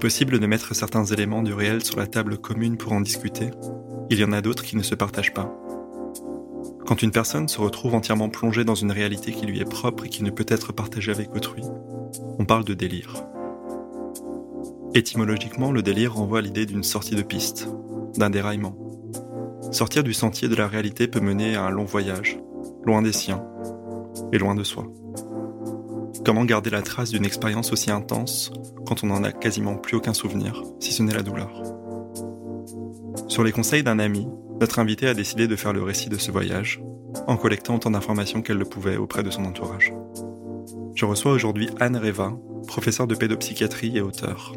Possible de mettre certains éléments du réel sur la table commune pour en discuter, il y en a d'autres qui ne se partagent pas. Quand une personne se retrouve entièrement plongée dans une réalité qui lui est propre et qui ne peut être partagée avec autrui, on parle de délire. Étymologiquement, le délire renvoie à l'idée d'une sortie de piste, d'un déraillement. Sortir du sentier de la réalité peut mener à un long voyage, loin des siens et loin de soi. Comment garder la trace d'une expérience aussi intense quand on n'en a quasiment plus aucun souvenir, si ce n'est la douleur? Sur les conseils d'un ami, notre invité a décidé de faire le récit de ce voyage, en collectant autant d'informations qu'elle le pouvait auprès de son entourage. Je reçois aujourd'hui Anne Reva, professeure de pédopsychiatrie et auteur.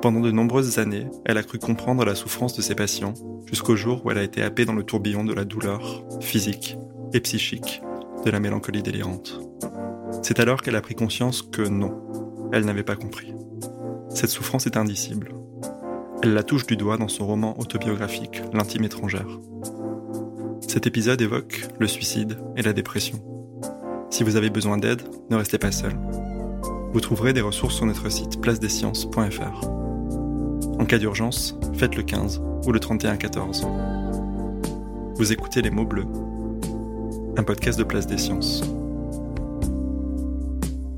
Pendant de nombreuses années, elle a cru comprendre la souffrance de ses patients, jusqu'au jour où elle a été happée dans le tourbillon de la douleur, physique et psychique, de la mélancolie délirante. C'est alors qu'elle a pris conscience que non, elle n'avait pas compris. Cette souffrance est indicible. Elle la touche du doigt dans son roman autobiographique L'intime étrangère. Cet épisode évoque le suicide et la dépression. Si vous avez besoin d'aide, ne restez pas seul. Vous trouverez des ressources sur notre site placedesciences.fr. En cas d'urgence, faites le 15 ou le 3114. Vous écoutez Les mots bleus, un podcast de Place des Sciences.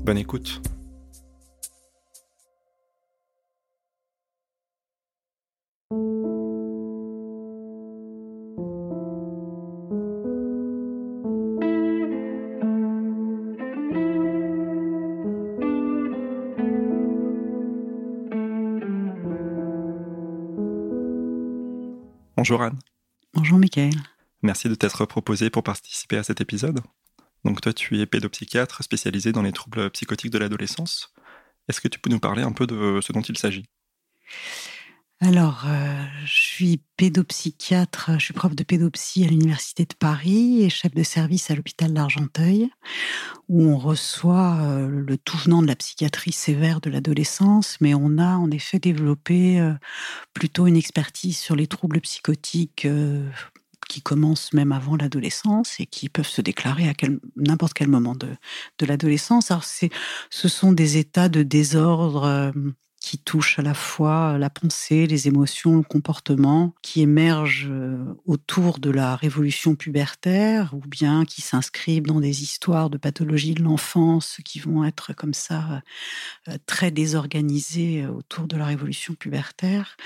Bonne écoute. Bonjour Anne. Bonjour Michael. Merci de t'être proposé pour participer à cet épisode. Donc toi, tu es pédopsychiatre spécialisé dans les troubles psychotiques de l'adolescence. Est-ce que tu peux nous parler un peu de ce dont il s'agit? Alors, euh, je suis pédopsychiatre, je suis prof de pédopsie à l'Université de Paris et chef de service à l'hôpital d'Argenteuil, où on reçoit euh, le tout venant de la psychiatrie sévère de l'adolescence, mais on a en effet développé euh, plutôt une expertise sur les troubles psychotiques qui commencent même avant l'adolescence et qui peuvent se déclarer à n'importe quel moment de, de l'adolescence. Alors, ce sont des états de désordre qui touche à la fois la pensée, les émotions, le comportement, qui émergent euh, autour de la révolution pubertaire ou bien qui s'inscrivent dans des histoires de pathologie de l'enfance qui vont être comme ça euh, très désorganisées autour de la révolution pubertaire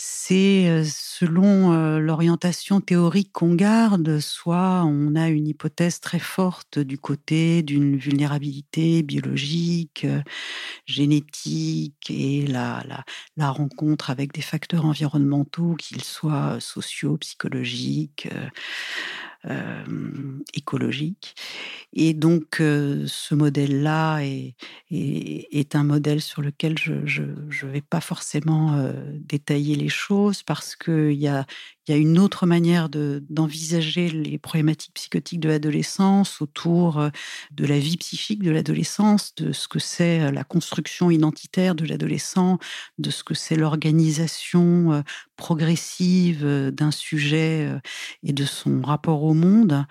c'est selon l'orientation théorique qu'on garde, soit on a une hypothèse très forte du côté d'une vulnérabilité biologique, génétique et la, la, rencontre avec des facteurs environnementaux, qu'ils soient sociaux, psychologiques, écologiques. Et donc, ce modèle-là est, est, un modèle sur lequel je ne vais pas forcément détailler les choses parce qu'il y a, il y a une autre manière d'envisager les problématiques psychotiques de l'adolescence autour euh, de la vie psychique de l'adolescence, de ce que c'est euh, la construction identitaire de l'adolescent, de ce que c'est l'organisation euh, progressive d'un sujet et de son rapport au monde,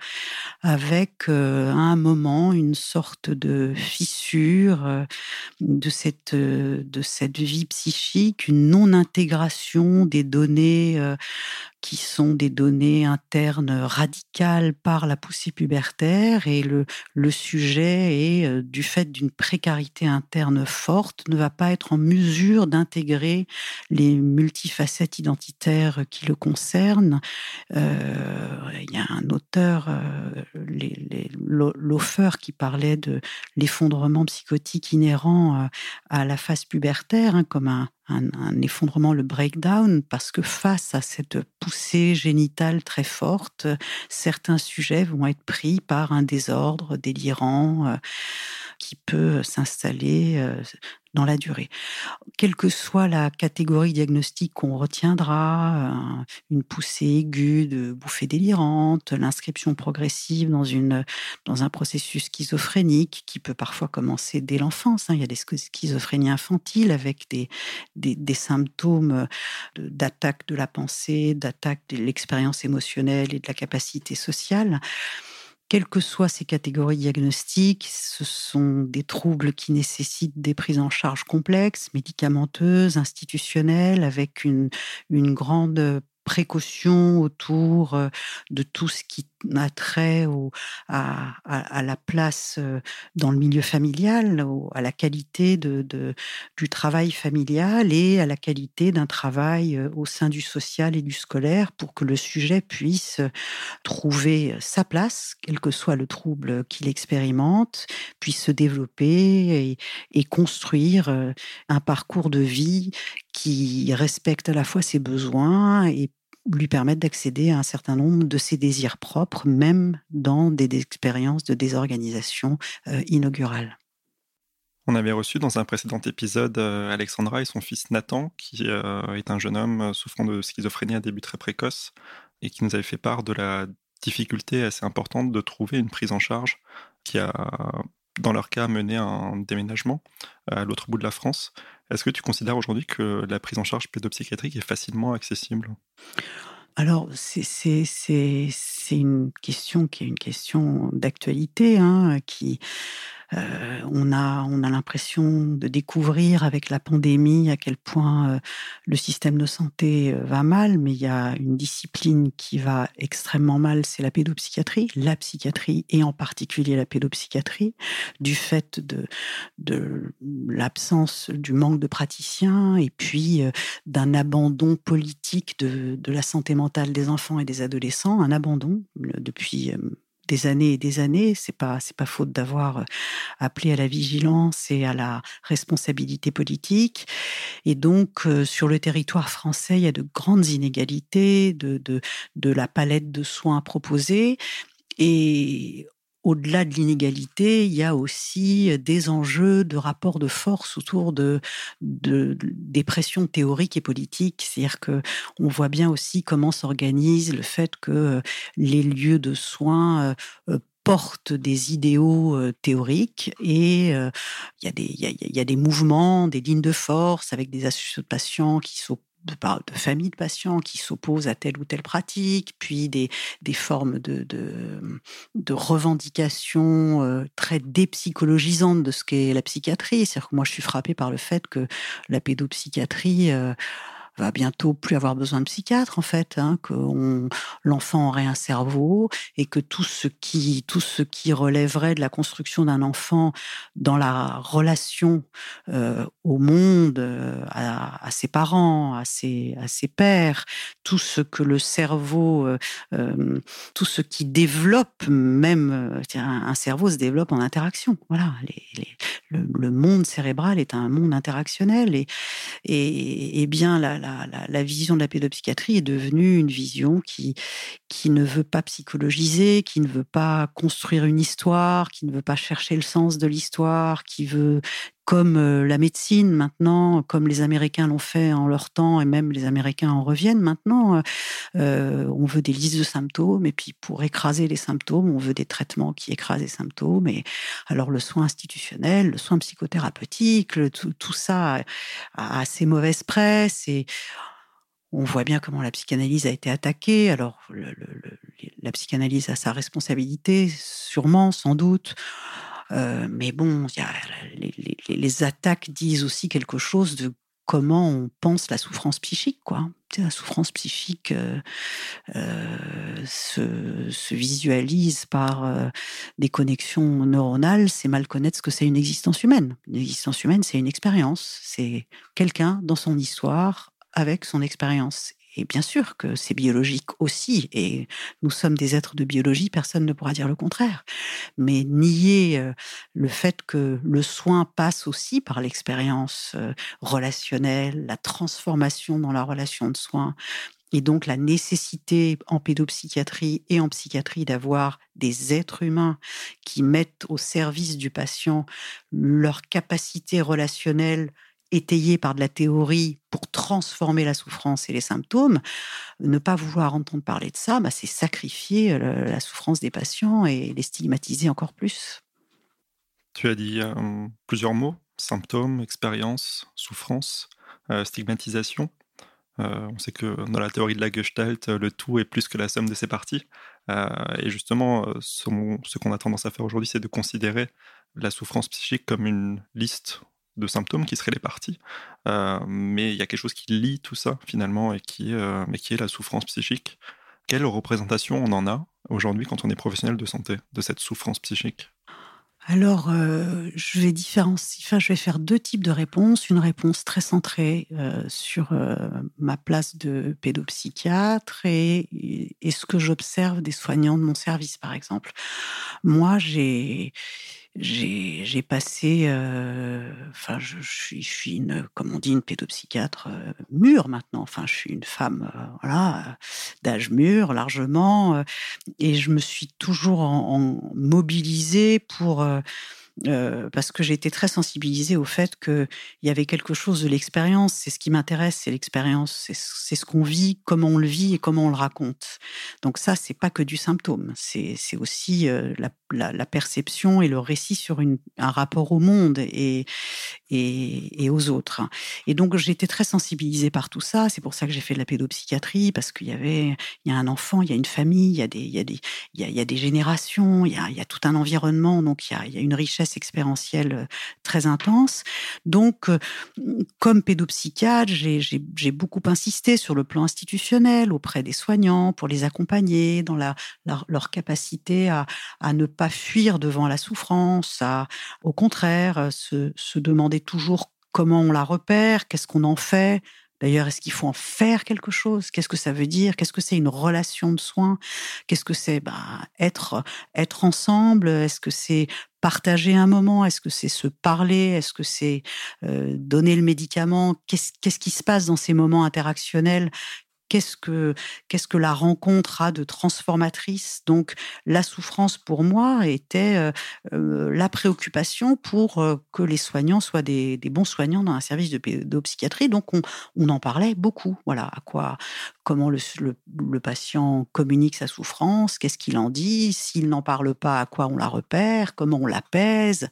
avec à un moment une sorte de fissure de cette, de cette vie psychique, une non-intégration des données qui sont des données internes radicales par la poussée pubertaire et le, sujet est, euh, du fait d'une précarité interne forte, ne va pas être en mesure d'intégrer les multifacettes identitaires qui le concernent. Euh, il y a un auteur, euh, qui parlait de l'effondrement psychotique inhérent à, la phase pubertaire, hein, comme un, un, effondrement, le breakdown, parce que face à cette poussée génitale très forte, certains sujets vont être pris par un désordre délirant euh, qui peut s'installer euh, dans la durée. Quelle que soit la catégorie diagnostique qu'on retiendra, euh, une poussée aiguë de bouffée délirante, l'inscription progressive dans, une, dans un processus schizophrénique qui peut parfois commencer dès l'enfance. Hein. Il y a des schizophrénies infantiles avec des, des symptômes d'attaque de la pensée, d'attaque de l'expérience émotionnelle et de la capacité sociale. Quelles que soient ces catégories diagnostiques, ce sont des troubles qui nécessitent des prises en charge complexes, médicamenteuses, institutionnelles, avec une, une grande précaution autour euh, de tout ce qui a trait à, la place euh, dans le milieu familial, à la qualité du travail familial et à la qualité d'un travail euh, au sein du social et du scolaire pour que le sujet puisse trouver sa place, quel que soit le trouble qu'il expérimente, puisse se développer et, et construire un parcours de vie qui respecte à la fois ses besoins et lui permettre d'accéder à un certain nombre de ses désirs propres, même dans des expériences de désorganisation euh, inaugurale. On avait reçu dans un précédent épisode euh, Alexandra et son fils Nathan, qui euh, est un jeune homme souffrant de schizophrénie à début très précoce, et qui nous avait fait part de la difficulté assez importante de trouver une prise en charge qui a, dans leur cas, mené un déménagement à l'autre bout de la France. Est-ce que tu considères aujourd'hui que la prise en charge pédopsychiatrique est facilement accessible? Alors, c'est une question qui est une question d'actualité, hein, qui, euh, on a, on a l'impression de découvrir avec la pandémie à quel point euh, le système de santé euh, va mal, mais il y a une discipline qui va extrêmement mal, c'est la pédopsychiatrie, la psychiatrie et en particulier la pédopsychiatrie, du fait de, de l'absence, du manque de praticiens et puis d'un abandon politique de, de la santé mentale des enfants et des adolescents, un abandon depuis des années et des années. C'est pas c'est pas faute d'avoir euh, appelé à la vigilance et à la responsabilité politique. Et donc euh, sur le territoire français, il y a de grandes inégalités de de, de la palette de soins proposés. Et au-delà de l'inégalité, il y a aussi des enjeux de rapport de force autour de, des pressions théoriques et politiques. C'est-à-dire que on voit bien aussi comment s'organise le fait que les lieux de soins euh, portent des idéaux euh, théoriques et il y, a y a des mouvements, des lignes de force avec des associations de patients qui sont de, familles de patients qui s'opposent à telle ou telle pratique, puis des, formes de, de, de revendications euh, très dépsychologisantes de ce qu'est la psychiatrie. C'est-à-dire que moi, je suis frappée par le fait que la pédopsychiatrie... Euh, va bientôt plus avoir besoin de psychiatre en fait, hein, que l'enfant aurait un cerveau et que tout ce qui tout ce qui relèverait de la construction d'un enfant dans la relation euh, au monde, euh, à, ses parents, à ses à ses pères, tout ce que le cerveau, euh, tout ce qui développe même un, cerveau se développe en interaction. Voilà, le, monde cérébral est un monde interactionnel et et, et bien la, la la, vision de la pédopsychiatrie est devenue une vision qui, qui ne veut pas psychologiser, qui ne veut pas construire une histoire, qui ne veut pas chercher le sens de l'histoire, qui veut comme euh, la médecine maintenant, comme les Américains l'ont fait en leur temps, et même les Américains en reviennent maintenant, euh, euh, on veut des listes de symptômes, et puis pour écraser les symptômes, on veut des traitements qui écrasent les symptômes. Et alors le soin institutionnel, le soin psychothérapeutique, tout, tout, ça a assez mauvaise presse et on voit bien comment la psychanalyse a été attaquée. Alors, la psychanalyse a sa responsabilité, sûrement, sans doute. Euh, mais bon, les, attaques disent aussi quelque chose de comment on pense la souffrance psychique, quoi. La souffrance psychique euh, euh, se, visualise par des connexions neuronales. C'est mal connaître ce que c'est une existence humaine. Une existence humaine, c'est une expérience. C'est quelqu'un dans son histoire avec son expérience. Et bien sûr que c'est biologique aussi, et nous sommes des êtres de biologie, personne ne pourra dire le contraire. Mais nier euh, le fait que le soin passe aussi par l'expérience euh, relationnelle, la transformation dans la relation de soin, et donc la nécessité en pédopsychiatrie et en psychiatrie d'avoir des êtres humains qui mettent au service du patient leur capacité relationnelle étayée par de la théorie pour transformer la souffrance et les symptômes, ne pas vouloir entendre parler de ça, bah, c'est sacrifier euh, la souffrance des patients et les stigmatiser encore plus. Tu as dit euh, plusieurs mots, symptômes, expérience, souffrance, euh, stigmatisation. on sait que dans la théorie de la Gestalt, le tout est plus que la somme de ses parties. et justement, ce qu'on a tendance à faire aujourd'hui, c'est de considérer la souffrance psychique comme une liste de symptômes qui seraient les parties. Euh, mais il y a quelque chose qui lie tout ça finalement et qui, euh, mais qui est la souffrance psychique. Quelle représentation on en a aujourd'hui quand on est professionnel de santé de cette souffrance psychique? Alors, euh, je vais différencier. Enfin, je vais faire deux types de réponses. Une réponse très centrée sur ma place de pédopsychiatre et, et ce que j'observe des soignants de mon service, par exemple. Moi, j'ai j'ai passé, euh, enfin, je, suis, une, comme on dit, une pédopsychiatre euh, mûre maintenant. Enfin, je suis une femme, euh, voilà, d'âge mûr largement, et je me suis toujours mobilisée pour euh, parce que j'ai été très sensibilisée au fait qu'il y avait quelque chose de l'expérience. C'est ce qui m'intéresse, c'est l'expérience, c'est ce qu'on vit, comment on le vit et comment on le raconte. Donc ça, c'est pas que du symptôme, c'est aussi euh, la, perception et le récit sur un rapport au monde et, et, aux autres. Et donc été très sensibilisée par tout ça. C'est pour ça que j'ai fait de la pédopsychiatrie parce qu'il y avait, il y a un enfant, il y a une famille, il y a des, il y a des, il y a, il y a des générations, il y a, il y a tout un environnement. Donc il y a, il y a une richesse expérientielle euh, très intense. Donc, euh, comme pédopsychiatre, j'ai beaucoup insisté sur le plan institutionnel auprès des soignants pour les accompagner dans la, leur capacité à, à, ne pas fuir devant la souffrance, à au contraire euh, se, se demander toujours comment on la repère, qu'est-ce qu'on en fait, D'ailleurs, est-ce qu'il faut en faire quelque chose? Qu'est-ce que ça veut dire? Qu'est-ce que c'est une relation de soins? Qu'est-ce que c'est bah, être être ensemble? Est-ce que c'est partager un moment? Est-ce que c'est se parler? Est-ce que c'est euh, donner le médicament? Qu'est-ce qui se passe dans ces moments interactionnels? Qu'est-ce que la rencontre a de transformatrice? Donc la souffrance pour moi était euh, euh, la préoccupation pour euh, que les soignants soient des, bons soignants dans un service de pédopsychiatrie. Donc on, en parlait beaucoup. Voilà à quoi, comment le, le, patient communique sa souffrance, qu'est-ce qu'il en dit, s'il n'en parle pas, à quoi on la repère, comment on l'apaise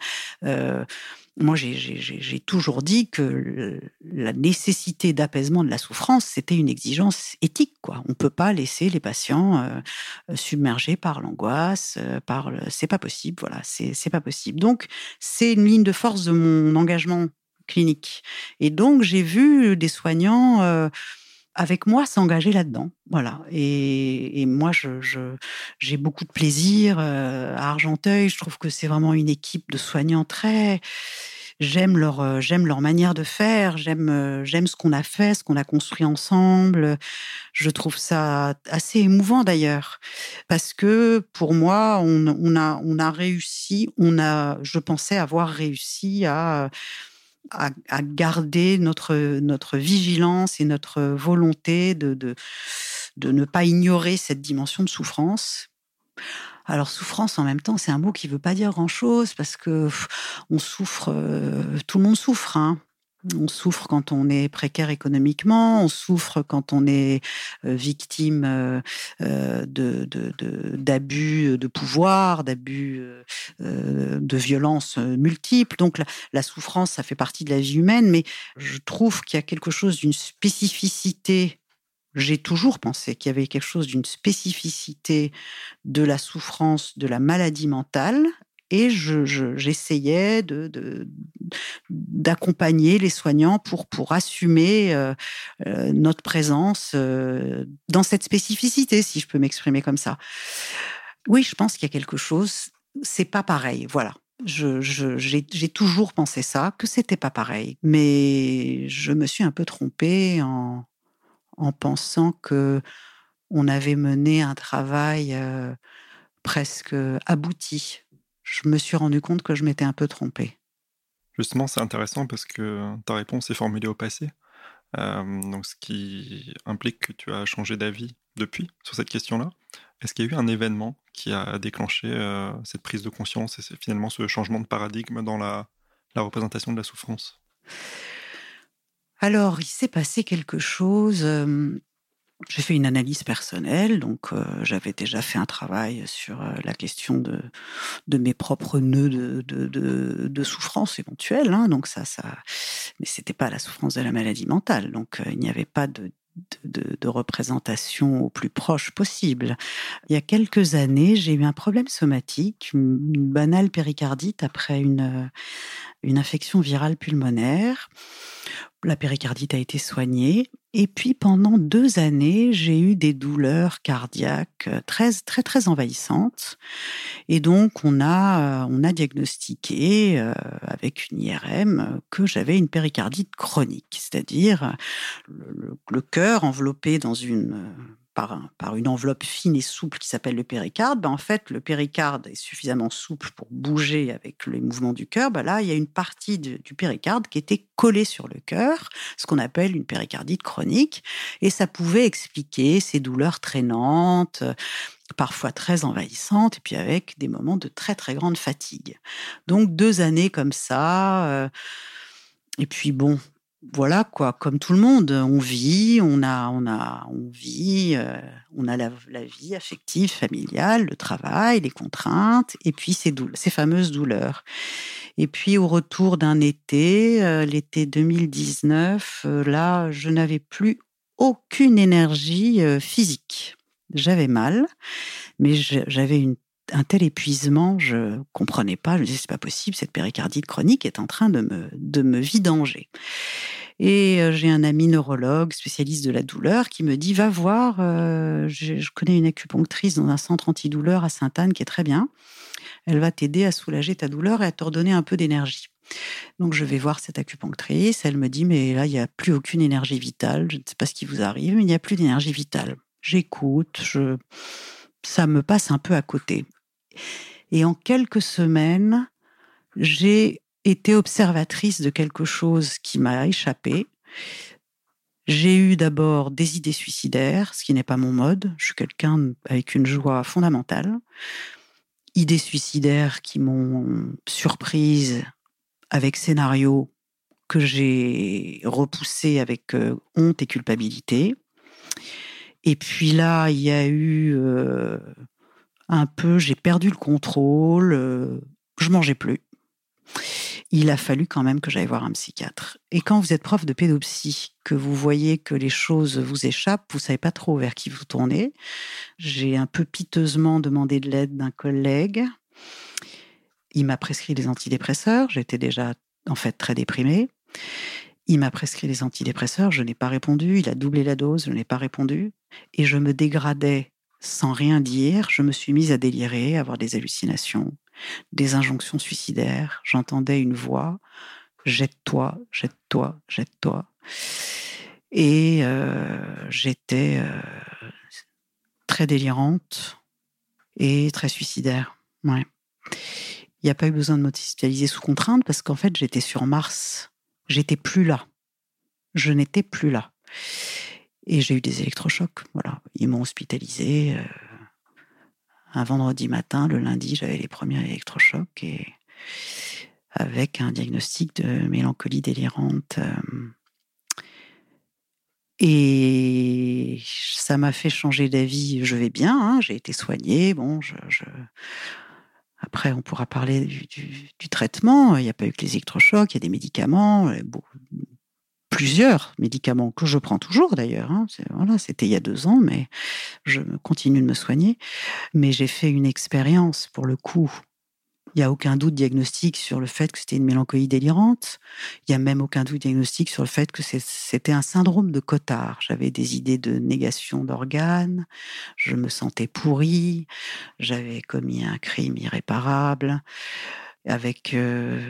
moi, j'ai toujours dit que la nécessité d'apaisement de la souffrance, c'était une exigence éthique. Quoi. On ne peut pas laisser les patients euh, submergés par l'angoisse, euh, par le... c'est pas possible. Voilà, c'est pas possible. Donc, c'est une ligne de force de mon engagement clinique. Et donc, j'ai vu des soignants. Euh, avec moi s'engager là-dedans. Voilà. Et, moi, je, j'ai beaucoup de plaisir à Argenteuil. Je trouve que c'est vraiment une équipe de soignants très. J'aime leur, j'aime leur manière de faire. J'aime, j'aime ce qu'on a fait, ce qu'on a construit ensemble. Je trouve ça assez émouvant d'ailleurs, parce que pour moi, on, on a, on a réussi. On a, je pensais avoir réussi à à, garder notre, notre vigilance et notre volonté de, de, de ne pas ignorer cette dimension de souffrance. Alors souffrance en même temps, c'est un mot qui veut pas dire grand-chose parce que on souffre, euh, tout le monde souffre. Hein. On souffre quand on est précaire économiquement, on souffre quand on est euh, victime euh, euh, d'abus de, pouvoir, d'abus de violences multiples. Donc la, souffrance, ça fait partie de la vie humaine, mais je trouve qu'il y a quelque chose d'une spécificité j'ai toujours pensé qu'il y avait quelque chose d'une spécificité de la souffrance, de la maladie mentale, et j'essayais de, d'accompagner les soignants pour, pour assumer euh, euh, notre présence euh, dans cette spécificité, si je peux m'exprimer comme ça. Oui, je pense qu'il y a quelque chose, c'est pas pareil, voilà. Je, j'ai, toujours pensé ça, que c'était pas pareil, mais je me suis un peu trompée en, en pensant que on avait mené un travail presque abouti. Je me suis rendu compte que je m'étais un peu trompée. Justement, c'est intéressant parce que ta réponse est formulée au passé. Euh, donc, ce qui implique que tu as changé d'avis depuis sur cette question-là. Est-ce qu'il y a eu un événement qui a déclenché euh, cette prise de conscience et finalement ce changement de paradigme dans la, représentation de la souffrance? Alors, il s'est passé quelque chose. Euh, j'ai fait une analyse personnelle, donc euh, j'avais déjà fait un travail sur euh, la question de, mes propres nœuds de, souffrance éventuelle. Hein, donc ça, mais c'était pas la souffrance de la maladie mentale. Donc euh, il n'y avait pas de, représentation au plus proche possible. Il y a quelques années, j'ai eu un problème somatique, une, banale péricardite après une infection virale pulmonaire. La péricardite a été soignée. Et puis pendant deux années, j'ai eu des douleurs cardiaques euh, très très très envahissantes. Et donc on a euh, on a diagnostiqué euh, avec une IRM que j'avais une péricardite chronique, c'est-à-dire le, le, cœur enveloppé dans une par, une enveloppe fine et souple qui s'appelle le péricarde, ben en fait, le péricarde est suffisamment souple pour bouger avec les mouvements du cœur. Ben là, il y a une partie du péricarde qui était collée sur le cœur, ce qu'on appelle une péricardite chronique, et ça pouvait expliquer ces douleurs traînantes, parfois très envahissantes, et puis avec des moments de très très grande fatigue. Donc deux années comme ça. Euh, et puis bon, voilà quoi, comme tout le monde, on vit, on a, on a, on vit, euh, on a la, vie affective, familiale, le travail, les contraintes, et puis ces, ces fameuses douleurs. Et puis au retour d'un été, euh, l'été 2019, euh, là, je n'avais plus aucune énergie physique. J'avais mal, mais j'avais une un tel épuisement, je comprenais pas. Je me disais, c'est pas possible, cette péricardite chronique est en train de me, de me vidanger. Et euh, j'ai un ami neurologue, spécialiste de la douleur, qui me dit, va voir, euh, je, connais une acupunctrice dans un centre antidouleur à Sainte-Anne qui est très bien. Elle va t'aider à soulager ta douleur et à te redonner un peu d'énergie. Donc je vais voir cette acupunctrice, elle me dit, mais là, il n'y a plus aucune énergie vitale, je ne sais pas ce qui vous arrive, mais il n'y a plus d'énergie vitale. J'écoute, ça me passe un peu à côté. Et en quelques semaines, j'ai été observatrice de quelque chose qui m'a échappé. J'ai eu d'abord des idées suicidaires, ce qui n'est pas mon mode. Je suis quelqu'un avec une joie fondamentale. Idées suicidaires qui m'ont surprise avec scénario que j'ai repoussé avec euh, honte et culpabilité. Et puis là, il y a eu euh, un peu, j'ai perdu le contrôle, euh, je mangeais plus. Il a fallu quand même que j'aille voir un psychiatre. Et quand vous êtes prof de pédopsie, que vous voyez que les choses vous échappent, vous savez pas trop vers qui vous tournez. J'ai un peu piteusement demandé de l'aide d'un collègue. Il m'a prescrit des antidépresseurs. J'étais déjà en fait très déprimée. Il m'a prescrit des antidépresseurs, je n'ai pas répondu. Il a doublé la dose, je n'ai pas répondu. Et je me dégradais sans rien dire, je me suis mise à délirer, à avoir des hallucinations, des injonctions suicidaires. J'entendais une voix jette-toi, jette-toi, jette-toi. Et euh, j'étais euh, très délirante et très suicidaire. Il n'y a pas eu besoin de m'hospitaliser sous contrainte parce qu'en fait, j'étais sur Mars. J'étais plus là. Je n'étais plus là. Et j'ai eu des électrochocs. Voilà, ils m'ont hospitalisé. Euh, un vendredi matin, le lundi, j'avais les premiers électrochocs et avec un diagnostic de mélancolie délirante. Euh, et ça m'a fait changer d'avis. Je vais bien, hein, j'ai été soignée. Bon, je, Après, on pourra parler du, traitement. Il n'y a pas eu que les électrochocs, il y a des médicaments, plusieurs médicaments que je prends toujours d'ailleurs. Hein. Voilà, c'était il y a deux ans, mais je continue de me soigner. Mais j'ai fait une expérience pour le coup. Il n'y a aucun doute diagnostique sur le fait que c'était une mélancolie délirante. Il n'y a même aucun doute diagnostique sur le fait que c'était un syndrome de Cotard. J'avais des idées de négation d'organes, je me sentais pourrie, j'avais commis un crime irréparable, avec euh,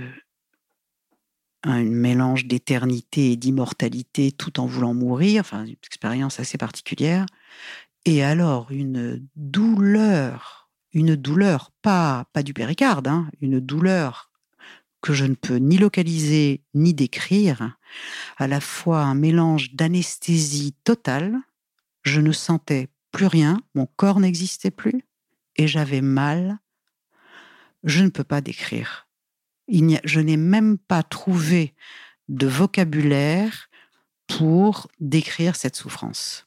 un mélange d'éternité et d'immortalité tout en voulant mourir, enfin une expérience assez particulière. Et alors une douleur, une douleur pas pas du péricarde, hein, une douleur que je ne peux ni localiser ni décrire, à la fois un mélange d'anesthésie totale, je ne sentais plus rien, mon corps n'existait plus, et j'avais mal. Je ne peux pas décrire. Je n'ai même pas trouvé de vocabulaire pour décrire cette souffrance.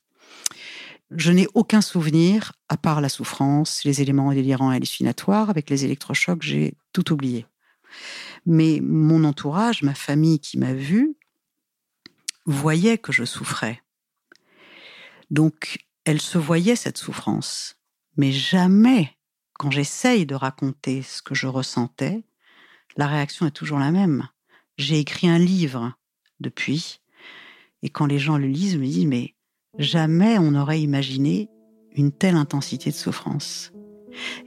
Je n'ai aucun souvenir, à part la souffrance, les éléments délirants et hallucinatoires. Avec les électrochocs, j'ai tout oublié. Mais mon entourage, ma famille qui m'a vu, voyait que je souffrais. Donc, elle se voyait cette souffrance. Mais jamais, quand j'essaye de raconter ce que je ressentais, la réaction est toujours la même. J'ai écrit un livre depuis, et quand les gens le lisent, je me dis, mais jamais on n'aurait imaginé une telle intensité de souffrance.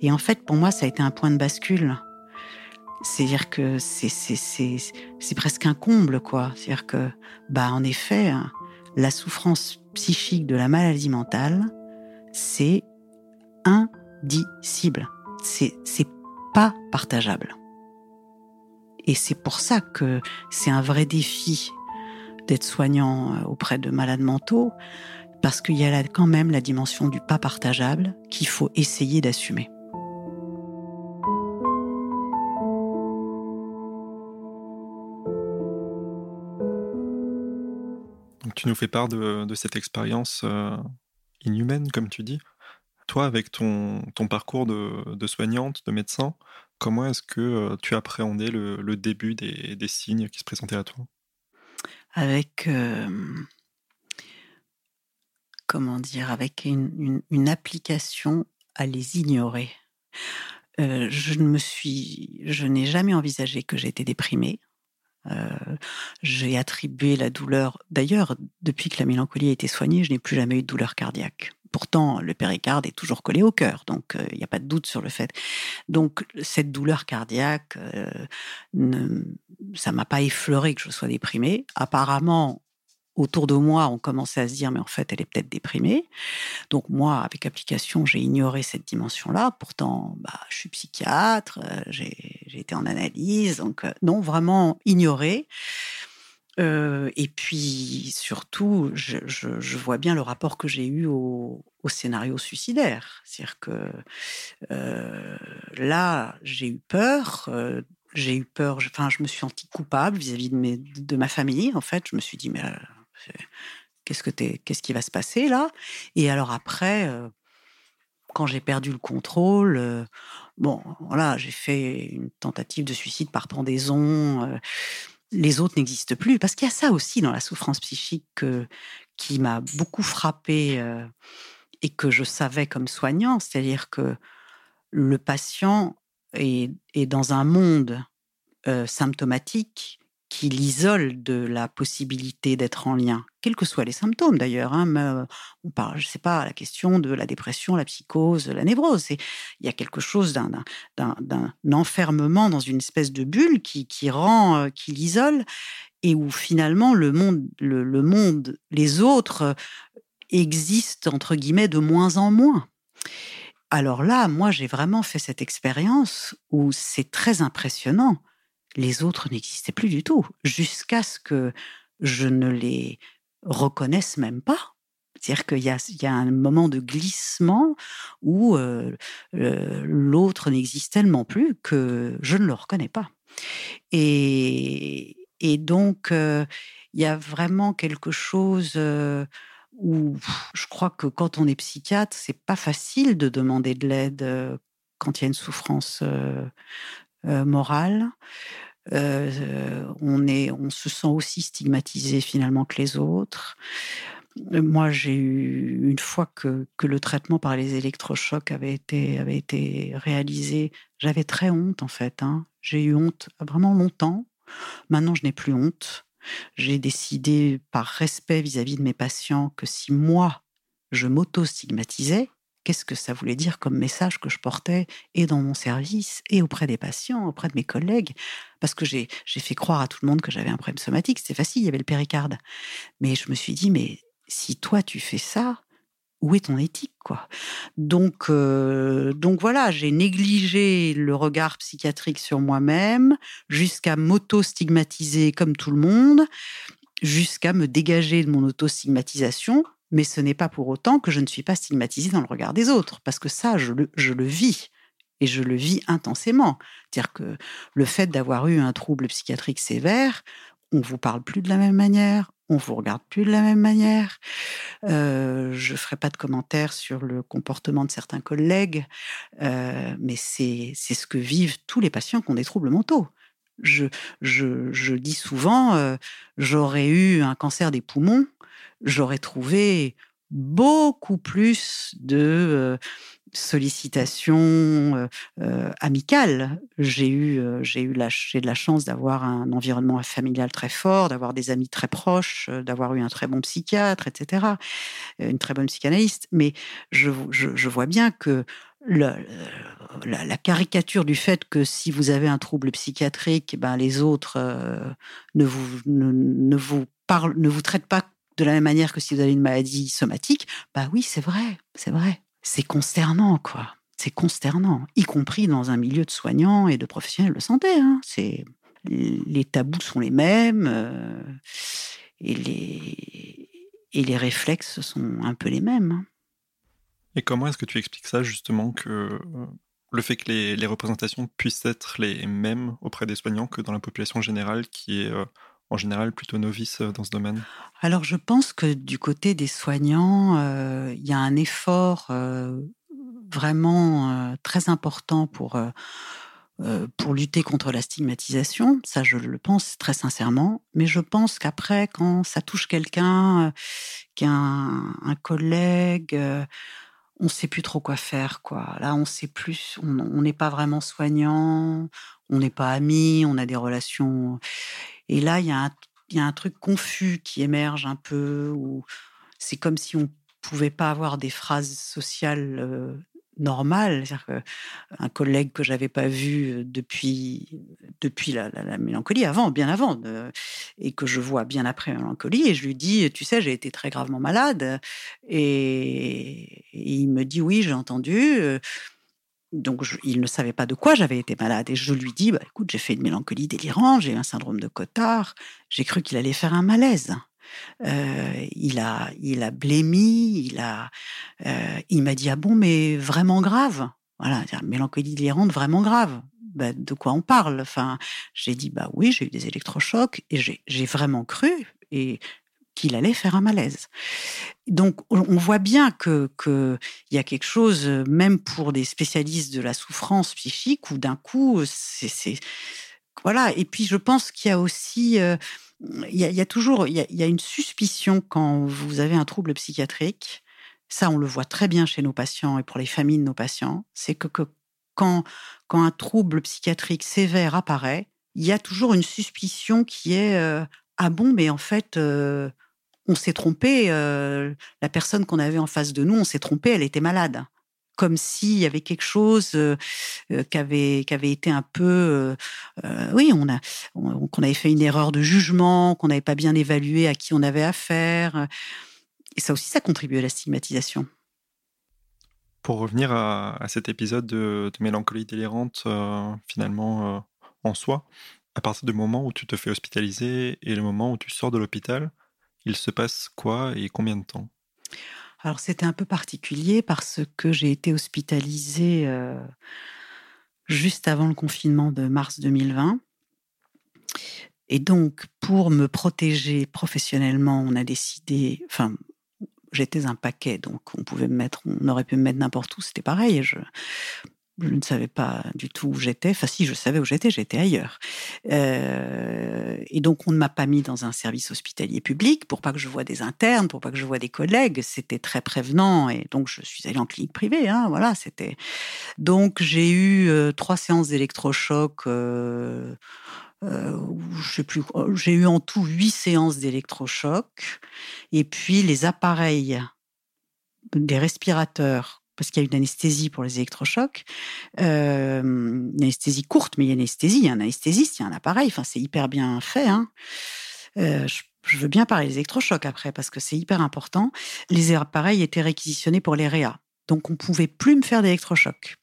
Et en fait, pour moi, ça a été un point de bascule. C'est-à-dire que c'est presque un comble, quoi. C'est-à-dire que, bah, en effet, la souffrance psychique de la maladie mentale, c'est indicible. C'est pas partageable. Et c'est pour ça que c'est un vrai défi d'être soignant euh, auprès de malades mentaux, parce qu'il y a là quand même la dimension du pas partageable qu'il faut essayer d'assumer. tu nous fais part de, cette expérience euh, inhumaine, comme tu dis. Toi, avec ton, ton parcours de, soignante, de médecin, comment est-ce que tu appréhendais le, début des, signes qui se présentaient à toi? Avec, comment dire, avec une, application à les ignorer. je ne me suis, je n'ai jamais envisagé que j'étais déprimée. J'ai attribué la douleur. D'ailleurs, depuis que la mélancolie a été soignée, je n'ai plus jamais eu de douleur cardiaque. Pourtant, le péricarde est toujours collé au cœur, donc euh, il n'y a pas de doute sur le fait. Donc cette douleur cardiaque, euh, ne, ça m'a pas effleuré que je sois déprimée. Apparemment, autour de moi, on commençait à se dire, mais en fait, elle est peut-être déprimée. Donc moi, avec application, j'ai ignoré cette dimension-là. Pourtant, bah, je suis psychiatre, euh, j'ai été en analyse, donc euh, non, vraiment ignoré. Et puis surtout, je, vois bien le rapport que j'ai eu au, scénario suicidaire. C'est-à-dire que là, j'ai eu peur j'ai eu peur, enfin, je me suis sentie coupable vis-à-vis de, ma famille. En fait, je me suis dit, mais qu'est-ce que qu'est-ce qui va se passer là? Et alors après, quand j'ai perdu le contrôle, bon, voilà, j'ai fait une tentative de suicide par pendaison. Euh, les autres n'existent plus parce qu'il y a ça aussi dans la souffrance psychique qui m'a beaucoup frappé et que je savais comme soignant, c'est-à-dire que le patient est, est dans un monde symptomatique qui l'isole de la possibilité d'être en lien, quels que soient les symptômes d'ailleurs. Hein, euh, on parle, je sais pas, la question de la dépression, la psychose, la névrose. Il y a quelque chose d'un enfermement dans une espèce de bulle qui, qui rend, euh, qui l'isole, et où finalement le monde, le, monde, les autres euh, existent entre guillemets de moins en moins. Alors là, moi, j'ai vraiment fait cette expérience où c'est très impressionnant les autres n'existaient plus du tout, jusqu'à ce que je ne les reconnaisse même pas. C'est-à-dire qu'il y, a, un moment de glissement où euh, l'autre n'existe tellement plus que je ne le reconnais pas. Et, donc, euh, il y a vraiment quelque chose euh, où je crois que quand on est psychiatre, c'est pas facile de demander de l'aide quand il y a une souffrance morale. Euh, on, est, on se sent aussi stigmatisé finalement que les autres. Moi, j'ai eu une fois que, que, le traitement par les électrochocs avait été, avait été réalisé, j'avais très honte en fait. Hein. J'ai eu honte vraiment longtemps. Maintenant, je n'ai plus honte. J'ai décidé, par respect vis-à-vis -vis de mes patients, que si moi, je m'auto-stigmatisais, qu'est-ce que ça voulait dire comme message que je portais et dans mon service et auprès des patients, auprès de mes collègues, parce que j'ai fait croire à tout le monde que j'avais un problème somatique. C'était facile, il y avait le péricarde. Mais je me suis dit, mais si toi tu fais ça, où est ton éthique quoi? Donc euh, donc voilà, j'ai négligé le regard psychiatrique sur moi-même jusqu'à m'auto-stigmatiser comme tout le monde, jusqu'à me dégager de mon auto-stigmatisation mais ce n'est pas pour autant que je ne suis pas stigmatisée dans le regard des autres, parce que ça, je le, je le vis. Et je le vis intensément. C'est-à-dire que le fait d'avoir eu un trouble psychiatrique sévère, on vous parle plus de la même manière, on vous regarde plus de la même manière. Euh, je ferai pas de commentaires sur le comportement de certains collègues, euh, mais c'est ce que vivent tous les patients qui ont des troubles mentaux. Je, dis souvent, euh, j'aurais eu un cancer des poumons, j'aurais trouvé beaucoup plus de euh, sollicitations euh, amicales. J'ai eu, j'ai eu la, j'ai de la chance d'avoir un environnement familial très fort, d'avoir des amis très proches, d'avoir eu un très bon psychiatre, etc., une très bonne psychanalyste. Mais je, je, vois bien que la, caricature du fait que si vous avez un trouble psychiatrique, ben les autres ne vous ne, vous ne vous traitent pas de la même manière que si vous avez une maladie somatique, bah oui, c'est vrai, c'est vrai. C'est consternant, quoi. C'est consternant, y compris dans un milieu de soignants et de professionnels de santé. Hein. C'est les tabous sont les mêmes euh, et les et les réflexes sont un peu les mêmes. Hein. Et comment est-ce que tu expliques ça justement que euh, le fait que les, représentations puissent être les mêmes auprès des soignants que dans la population générale qui est euh, en général plutôt novice euh, dans ce domaine? Alors je pense que du côté des soignants, euh, il y a un effort vraiment très important pour, pour lutter contre la stigmatisation. Ça, je le pense très sincèrement. Mais je pense qu'après, quand ça touche quelqu'un, qui un, un collègue, on sait plus trop quoi faire. Quoi. Là, on sait plus, on n'est pas vraiment soignant, on n'est pas amis, on a des relations. Et là, il y, a un, truc confus qui émerge un peu, où c'est comme si on pouvait pas avoir des phrases sociales euh, normales. C'est-à-dire qu'un collègue que j'avais pas vu depuis, depuis la, mélancolie, avant, bien avant, et que je vois bien après la mélancolie, et je lui dis, tu sais, j'ai été très gravement malade, et, il me dit, oui, j'ai entendu. Donc, il ne savait pas de quoi j'avais été malade. Et je lui dis, bah, écoute, j'ai fait une mélancolie délirante, j'ai eu un syndrome de Cotard, j'ai cru qu'il allait faire un malaise. Euh, il a, il a blémi, il a, euh, il m'a dit ah bon mais vraiment grave, voilà, mélancolie délirante vraiment grave. Bah, de quoi on parle? Enfin, j'ai dit bah oui, j'ai eu des électrochocs et j'ai vraiment cru et qu'il allait faire un malaise. Donc on voit bien que qu'il y a quelque chose, même pour des spécialistes de la souffrance psychique, où d'un coup, c'est voilà. Et puis je pense qu'il y a aussi, euh, il, y a, toujours, il y a, une suspicion quand vous avez un trouble psychiatrique. Ça, on le voit très bien chez nos patients et pour les familles de nos patients. C'est que, quand, quand un trouble psychiatrique sévère apparaît, il y a toujours une suspicion qui est euh, ah bon, mais en fait, euh, on s'est trompé. Euh, la personne qu'on avait en face de nous, on s'est trompé, elle était malade. Comme s'il y avait quelque chose euh, qui, avait, qui avait été un peu. oui, on a, qu'on avait fait une erreur de jugement, qu'on n'avait pas bien évalué à qui on avait affaire. Et ça aussi, ça contribue à la stigmatisation. Pour revenir à, cet épisode de, de mélancolie délirante, finalement, en soi, à partir du moment où tu te fais hospitaliser et le moment où tu sors de l'hôpital, il se passe quoi et combien de temps? Alors c'était un peu particulier parce que j'ai été hospitalisée euh, juste avant le confinement de mars 2020. Et donc, pour me protéger professionnellement, on a décidé, enfin, j'étais un paquet, donc on pouvait me mettre, on aurait pu me mettre n'importe où, c'était pareil. Je ne savais pas du tout où j'étais. Enfin, si, je savais où j'étais, j'étais ailleurs. Euh, et donc, on ne m'a pas mis dans un service hospitalier public pour pas que je voie des internes, pour pas que je voie des collègues. C'était très prévenant. Et donc, je suis allée en clinique privée. Hein, voilà, c'était. Donc, j'ai eu euh, trois séances d'électrochoc. Euh, je sais plus. J'ai eu en tout huit séances d'électrochoc. Et puis, les appareils des respirateurs parce qu'il y a une anesthésie pour les électrochocs, euh, une anesthésie courte, mais il y a une anesthésie, il y a un anesthésiste, il y a un appareil, enfin c'est hyper bien fait. Hein. Euh, je, veux bien parler des électrochocs après, parce que c'est hyper important. Les appareils étaient réquisitionnés pour les réa, donc on pouvait plus me faire d'électrochocs.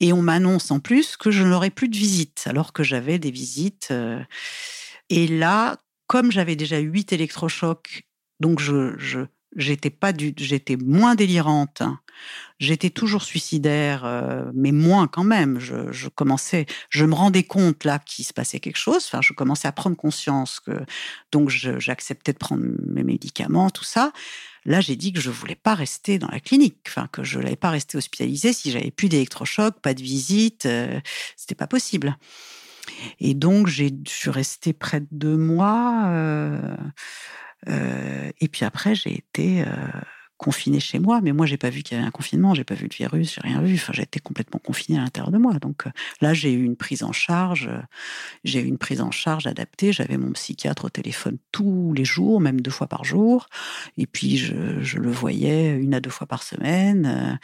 Et on m'annonce en plus que je n'aurai plus de visites, alors que j'avais des visites. Euh, et là, comme j'avais déjà huit électrochocs, donc je, j'étais pas j'étais moins délirante. J'étais toujours suicidaire, euh, mais moins quand même. Je, commençais, je me rendais compte là qu'il se passait quelque chose. Enfin, je commençais à prendre conscience que, donc j'acceptais de prendre mes médicaments, tout ça. Là, j'ai dit que je voulais pas rester dans la clinique, enfin que je n'allais pas rester hospitalisée si j'avais plus d'électrochoc, pas de visite, euh, c'était pas possible. Et donc, je suis restée près de deux mois. Euh, euh, et puis après, j'ai été euh, confinée chez moi. Mais moi, j'ai pas vu qu'il y avait un confinement, j'ai pas vu le virus, j'ai rien vu. Enfin, j'ai été complètement confinée à l'intérieur de moi. Donc là, j'ai eu une prise en charge. J'ai eu une prise en charge adaptée. J'avais mon psychiatre au téléphone tous les jours, même deux fois par jour. Et puis, je le voyais une à deux fois par semaine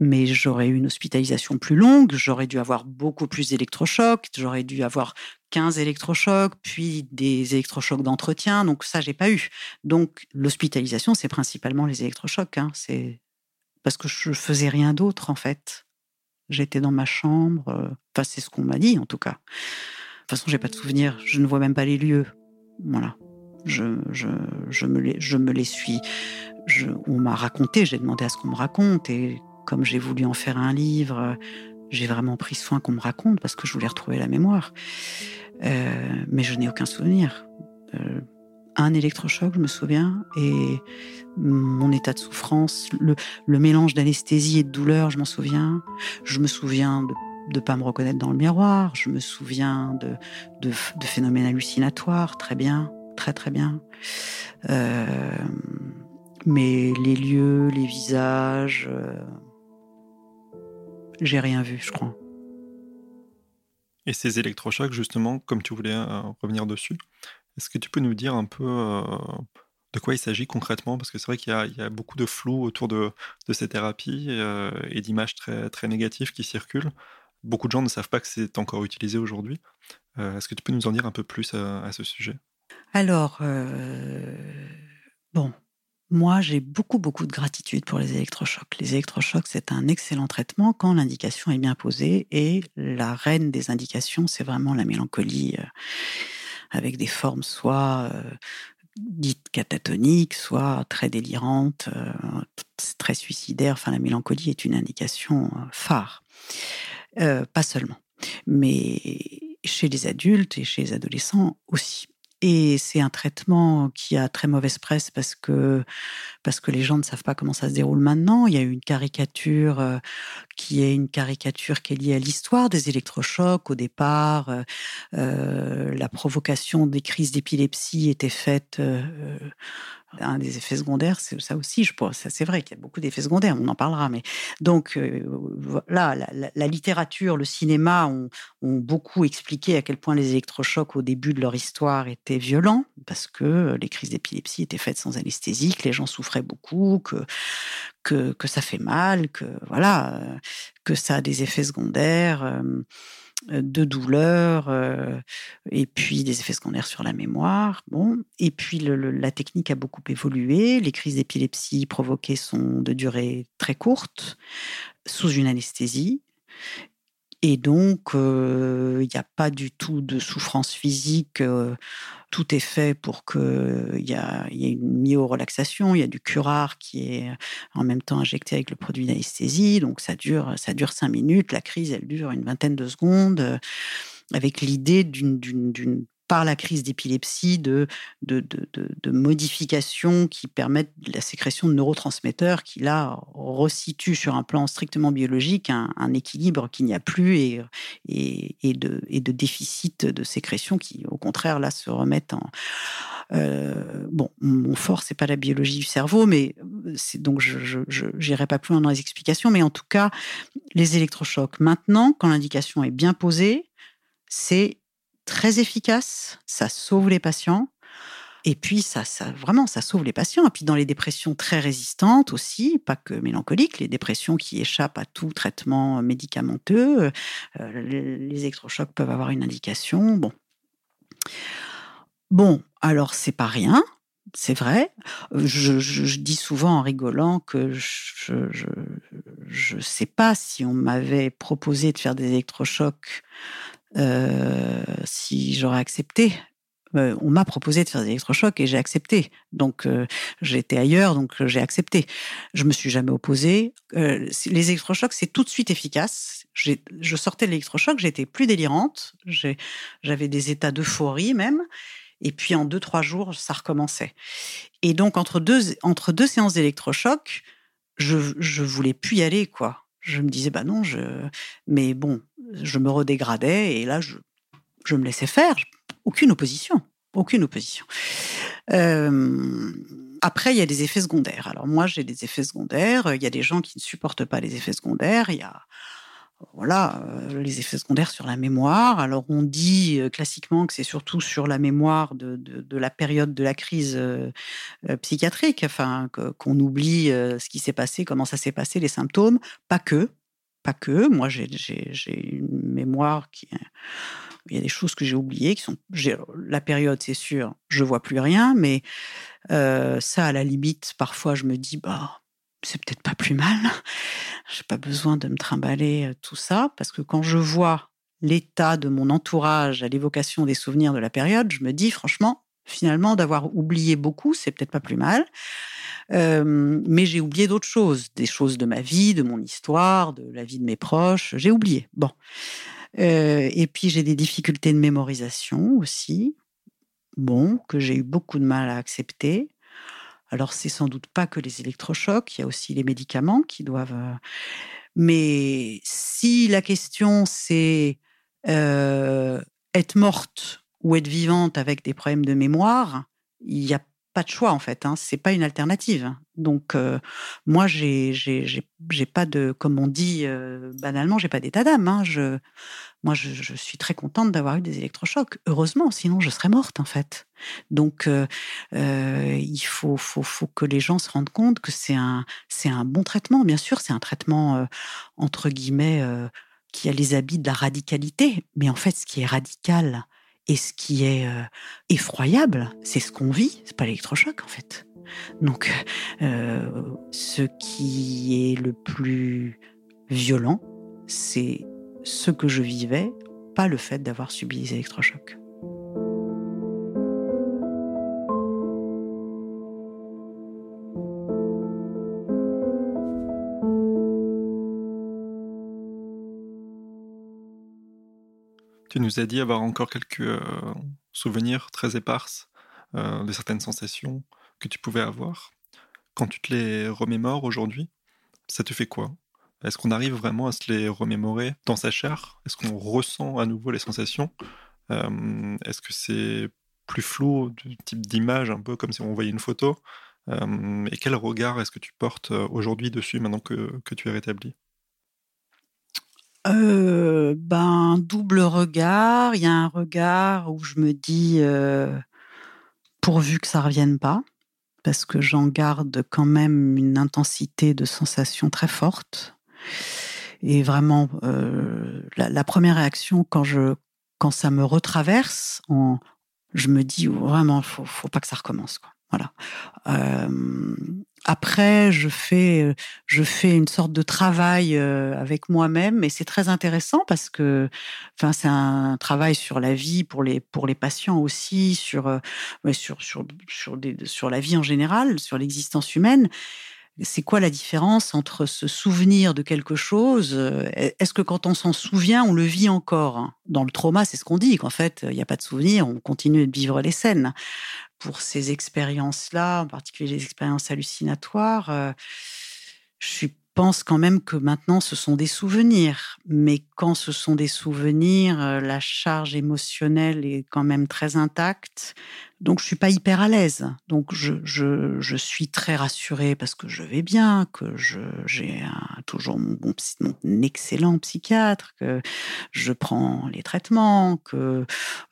mais j'aurais eu une hospitalisation plus longue, j'aurais dû avoir beaucoup plus d'électrochocs, j'aurais dû avoir 15 électrochocs, puis des électrochocs d'entretien, donc ça, j'ai pas eu. Donc l'hospitalisation, c'est principalement les électrochocs, hein. c'est parce que je faisais rien d'autre en fait. J'étais dans ma chambre, euh, enfin c'est ce qu'on m'a dit en tout cas. De toute façon, j'ai pas de souvenir, je ne vois même pas les lieux. Voilà. Je, je, me, les, je me les suis. On m'a raconté, j'ai demandé à ce qu'on me raconte, et comme j'ai voulu en faire un livre, j'ai vraiment pris soin qu'on me raconte parce que je voulais retrouver la mémoire. Euh, mais je n'ai aucun souvenir. Euh, un électrochoc, je me souviens, et mon état de souffrance, le, mélange d'anesthésie et de douleur, je m'en souviens. Je me souviens de ne pas me reconnaître dans le miroir. Je me souviens de, phénomènes hallucinatoires, très bien, très très bien. Euh, mais les lieux, les visages, j'ai rien vu, je crois. Et ces électrochocs, justement, comme tu voulais euh, revenir dessus, est-ce que tu peux nous dire un peu euh, de quoi il s'agit concrètement? Parce que c'est vrai qu'il y, a beaucoup de flou autour de, ces thérapies euh, et d'images très, très négatives qui circulent. Beaucoup de gens ne savent pas que c'est encore utilisé aujourd'hui. est-ce que tu peux nous en dire un peu plus à ce sujet? Alors, bon, moi, j'ai beaucoup, beaucoup de gratitude pour les électrochocs. Les électrochocs, c'est un excellent traitement quand l'indication est bien posée et la reine des indications, c'est vraiment la mélancolie euh, avec des formes soit euh, dites catatoniques, soit très délirantes, euh, très suicidaires. Enfin, la mélancolie est une indication phare. pas seulement, mais chez les adultes et chez les adolescents aussi. Et c'est un traitement qui a très mauvaise presse parce que, parce que les gens ne savent pas comment ça se déroule maintenant. Il y a eu une caricature euh, qui est une caricature qui est liée à l'histoire des électrochocs. Au départ, euh, euh, la provocation des crises d'épilepsie était faite un des effets secondaires, c'est ça aussi, je pense. C'est vrai qu'il y a beaucoup d'effets secondaires, on en parlera. Mais donc euh, la, littérature, le cinéma ont, beaucoup expliqué à quel point les électrochocs au début de leur histoire étaient violents, parce que les crises d'épilepsie étaient faites sans anesthésie, que les gens souffraient beaucoup, que que, ça fait mal, que voilà, euh, que ça a des effets secondaires. Euh, de douleur euh, et puis des effets secondaires sur la mémoire. Bon, et puis la technique a beaucoup évolué. Les crises d'épilepsie provoquées sont de durée très courte, sous une anesthésie. Et donc, il n'y a pas du tout de souffrance physique. Tout est fait pour qu'il y, y ait une myorelaxation. Il y a du curare qui est en même temps injecté avec le produit d'anesthésie. Donc, ça dure, ça dure cinq minutes. La crise, elle dure une vingtaine de secondes avec l'idée d'une par la crise d'épilepsie de, de, de, modifications qui permettent la sécrétion de neurotransmetteurs qui, là, resituent sur un plan strictement biologique un, équilibre qu'il n'y a plus et, et, de, et de déficit de sécrétion qui, au contraire, là, se remettent en... Euh, bon, mon fort, c'est pas la biologie du cerveau, mais c'est donc je n'irai pas plus loin dans les explications, mais en tout cas, les électrochocs. Maintenant, quand l'indication est bien posée, c'est très efficace, ça sauve les patients. Et puis, ça, vraiment, ça sauve les patients. Et puis, dans les dépressions très résistantes aussi, pas que mélancoliques, les dépressions qui échappent à tout traitement médicamenteux, euh, les électrochocs peuvent avoir une indication. Bon. Bon, alors, c'est pas rien. C'est vrai. Je, dis souvent en rigolant que je ne sais pas si on m'avait proposé de faire des électrochocs, si j'aurais accepté. Euh, on m'a proposé de faire des électrochocs et j'ai accepté. Donc euh, j'étais ailleurs, donc j'ai accepté. Je me suis jamais opposée. les électrochocs, c'est tout de suite efficace. Je sortais de l'électrochoc, j'étais plus délirante, j'avais des états d'euphorie même. Et puis en deux, trois jours, ça recommençait. Et donc, entre deux, séances d'électrochoc, je, je voulais plus y aller, quoi. Je me disais, bah non, je. Mais bon, je me redégradais et là, je, je me laissais faire. Aucune opposition. Aucune opposition. Après, il y a des effets secondaires. Alors moi, j'ai des effets secondaires. Il y a des gens qui ne supportent pas les effets secondaires. Il y a voilà, euh, les effets secondaires sur la mémoire. Alors on dit euh, classiquement que c'est surtout sur la mémoire de, la période de la crise euh, psychiatrique, enfin qu'on oublie ce qui s'est passé, comment ça s'est passé, les symptômes. Pas que, pas que. Moi j'ai une mémoire qui il y a des choses que j'ai oubliées qui sont la période c'est sûr je vois plus rien mais ça à la limite parfois je me dis bah c'est peut-être pas plus mal. J'ai pas besoin de me trimballer euh, tout ça parce que quand je vois l'état de mon entourage à l'évocation des souvenirs de la période, je me dis franchement, finalement, d'avoir oublié beaucoup, c'est peut-être pas plus mal. Euh, mais j'ai oublié d'autres choses, des choses de ma vie, de mon histoire, de la vie de mes proches. J'ai oublié. Bon. Euh, et puis j'ai des difficultés de mémorisation aussi. Bon, que j'ai eu beaucoup de mal à accepter. Alors, c'est sans doute pas que les électrochocs, il y a aussi les médicaments qui doivent. Euh, mais si la question c'est euh, être morte ou être vivante avec des problèmes de mémoire, il n'y a pas de choix en fait. Hein. C'est pas une alternative. Donc euh, moi j'ai j'ai pas de comme on dit euh, banalement j'ai pas d'état d'âme. Hein. Moi je, suis très contente d'avoir eu des électrochocs. Heureusement, sinon je serais morte en fait. Donc euh, il faut, faut faut que les gens se rendent compte que c'est un c'est un bon traitement. Bien sûr c'est un traitement entre guillemets qui a les habits de la radicalité, mais en fait ce qui est radical et ce qui est euh, effroyable, c'est ce qu'on vit, c'est pas l'électrochoc en fait. Donc, euh, ce qui est le plus violent, c'est ce que je vivais, pas le fait d'avoir subi les électrochocs. Tu nous as dit avoir encore quelques euh, souvenirs très éparses euh, de certaines sensations que tu pouvais avoir. Quand tu te les remémores aujourd'hui, ça te fait quoi? Est-ce qu'on arrive vraiment à se les remémorer dans sa chair? Est-ce qu'on ressent à nouveau les sensations? Euh, Est-ce que c'est plus flou, du type d'image, un peu comme si on voyait une photo? Et quel regard est-ce que tu portes aujourd'hui dessus maintenant que, que tu es rétabli? Euh, ben, double regard. Il y a un regard où je me dis, euh, pourvu que ça revienne pas, parce que j'en garde quand même une intensité de sensation très forte. Et vraiment, euh, la, première réaction quand ça me retraverse, je me dis vraiment, faut, faut pas que ça recommence. Quoi. Voilà. Euh, après, je fais, je fais une sorte de travail euh, avec moi-même, et c'est très intéressant parce que, enfin, c'est un travail sur la vie pour les pour les patients aussi, sur euh, sur sur sur la vie en général, sur l'existence humaine c'est quoi la différence entre se souvenir de quelque chose Est-ce que quand on s'en souvient, on le vit encore? Dans le trauma, c'est ce qu'on dit, qu'en fait, il n'y a pas de souvenir, on continue de vivre les scènes. Pour ces expériences-là, en particulier les expériences hallucinatoires, euh, je suis pense quand même que maintenant ce sont des souvenirs, mais quand ce sont des souvenirs, euh, la charge émotionnelle est quand même très intacte. Donc je suis pas hyper à l'aise. Donc je, je, je, suis très rassurée parce que je vais bien, que j'ai toujours mon, excellent psychiatre, que je prends les traitements, que,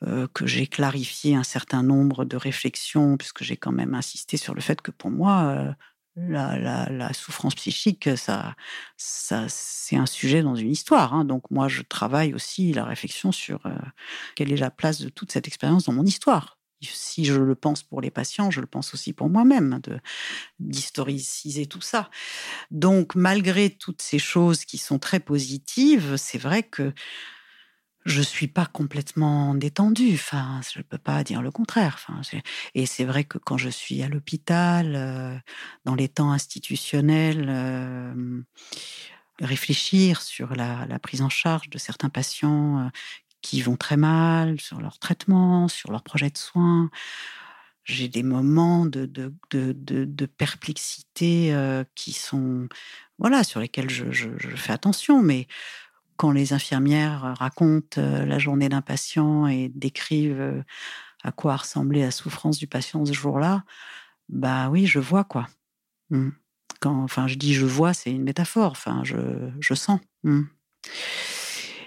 euh, que j'ai clarifié un certain nombre de réflexions, puisque j'ai quand même insisté sur le fait que pour moi, euh, la, souffrance psychique, ça, ça c'est un sujet dans une histoire. Hein. Donc moi, je travaille aussi la réflexion sur euh, quelle est la place de toute cette expérience dans mon histoire. Si je le pense pour les patients, je le pense aussi pour moi-même, d'historiciser tout ça. Donc malgré toutes ces choses qui sont très positives, c'est vrai que je suis pas complètement détendue. Enfin, je peux pas dire le contraire. Et c'est vrai que quand je suis à l'hôpital, euh, dans les temps institutionnels, euh, réfléchir sur la, prise en charge de certains patients euh, qui vont très mal, sur leur traitement, sur leur projet de soins. J'ai des moments de, perplexité qui sont, voilà, sur lesquels je, je, je fais attention, mais quand les infirmières racontent euh, la journée d'un patient et décrivent euh, à quoi ressemblait la souffrance du patient ce jour-là, bah oui, je vois quoi. Mmh. Quand, enfin, je dis je vois, c'est une métaphore. Enfin, je, je sens. Mmh.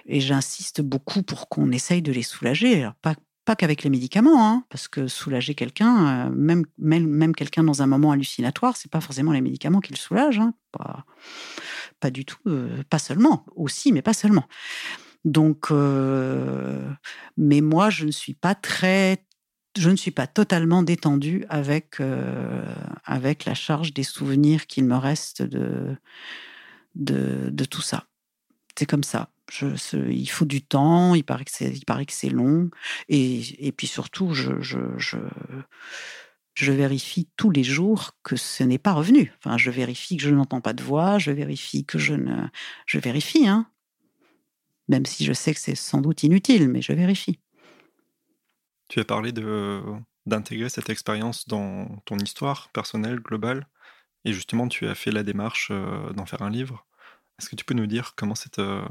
Et j'insiste beaucoup pour qu'on essaye de les soulager. Alors, pas, pas qu'avec les médicaments, hein, parce que soulager quelqu'un, euh, même, même, même quelqu'un dans un moment hallucinatoire, c'est pas forcément les médicaments qui le soulagent. Hein, pas, du tout, euh, pas seulement, aussi, mais pas seulement. Donc, euh, mais moi, je ne suis pas très, je ne suis pas totalement détendue avec avec la charge des souvenirs qu'il me reste de de, de tout ça. C'est comme ça. Il faut du temps. Il paraît que c'est, il paraît que c'est long. Et, et puis surtout, je, je, je je vérifie tous les jours que ce n'est pas revenu. Enfin, je vérifie que je n'entends pas de voix, je vérifie que je ne... Je vérifie, hein. Même si je sais que c'est sans doute inutile, mais je vérifie. Tu as parlé de d'intégrer cette expérience dans ton histoire personnelle, globale, et justement tu as fait la démarche euh, d'en faire un livre. Est-ce que tu peux nous dire comment cette, euh,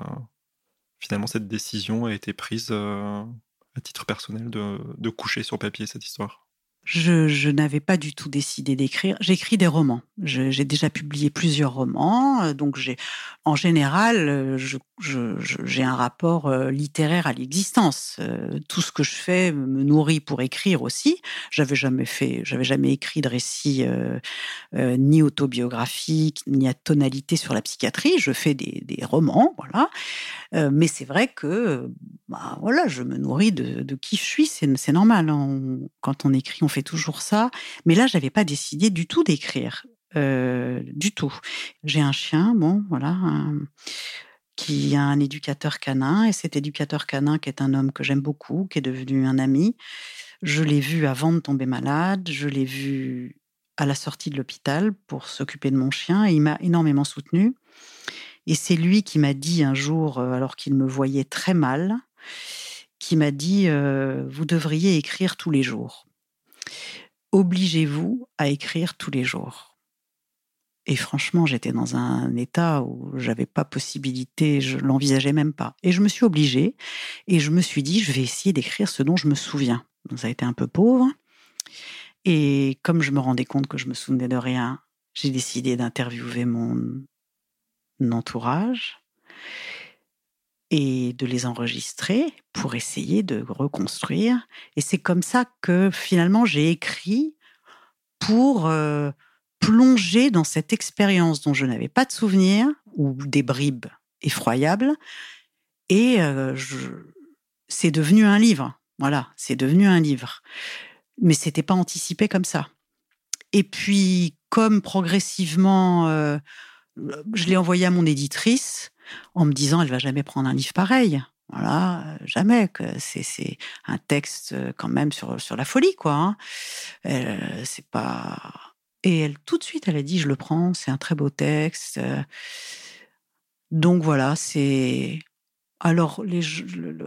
finalement cette décision a été prise euh, à titre personnel de, coucher sur papier cette histoire? Je, n'avais pas du tout décidé d'écrire. J'écris des romans. J'ai déjà publié plusieurs romans, euh, donc en général, euh, j'ai un rapport littéraire à l'existence. Tout ce que je fais me nourrit pour écrire aussi. J'avais jamais fait, j'avais jamais écrit de récit ni autobiographique ni à tonalité sur la psychiatrie. Je fais des, des romans, voilà. Mais c'est vrai que, bah, voilà, je me nourris de, qui je suis. C'est normal. Hein. quand on écrit, on fait toujours ça. Mais là, j'avais pas décidé du tout d'écrire. Euh, du tout. J'ai un chien, bon, voilà, qui a un éducateur canin, et cet éducateur canin, qui est un homme que j'aime beaucoup, qui est devenu un ami, je l'ai vu avant de tomber malade, je l'ai vu à la sortie de l'hôpital pour s'occuper de mon chien, et il m'a énormément soutenu. Et c'est lui qui m'a dit un jour, euh, alors qu'il me voyait très mal, qui m'a dit euh, Vous devriez écrire tous les jours obligez-vous à écrire tous les jours. Et franchement, j'étais dans un état où j'avais pas possibilité, je l'envisageais même pas. Et je me suis obligée et je me suis dit, je vais essayer d'écrire ce dont je me souviens. Donc ça a été un peu pauvre. Et comme je me rendais compte que je me souvenais de rien, j'ai décidé d'interviewer mon entourage et de les enregistrer pour essayer de reconstruire. Et c'est comme ça que finalement j'ai écrit pour euh, plonger dans cette expérience dont je n'avais pas de souvenir ou des bribes effroyables. Et euh, c'est devenu un livre. Voilà, c'est devenu un livre. Mais c'était pas anticipé comme ça. Et puis, comme progressivement, euh, je l'ai envoyé à mon éditrice, en me disant elle va jamais prendre un livre pareil. Voilà, jamais. C'est un texte euh, quand même sur, sur la folie, quoi. Hein. Euh, c'est pas. Et elle, tout de suite, elle a dit je le prends, c'est un très beau texte. Donc voilà, c'est. Alors,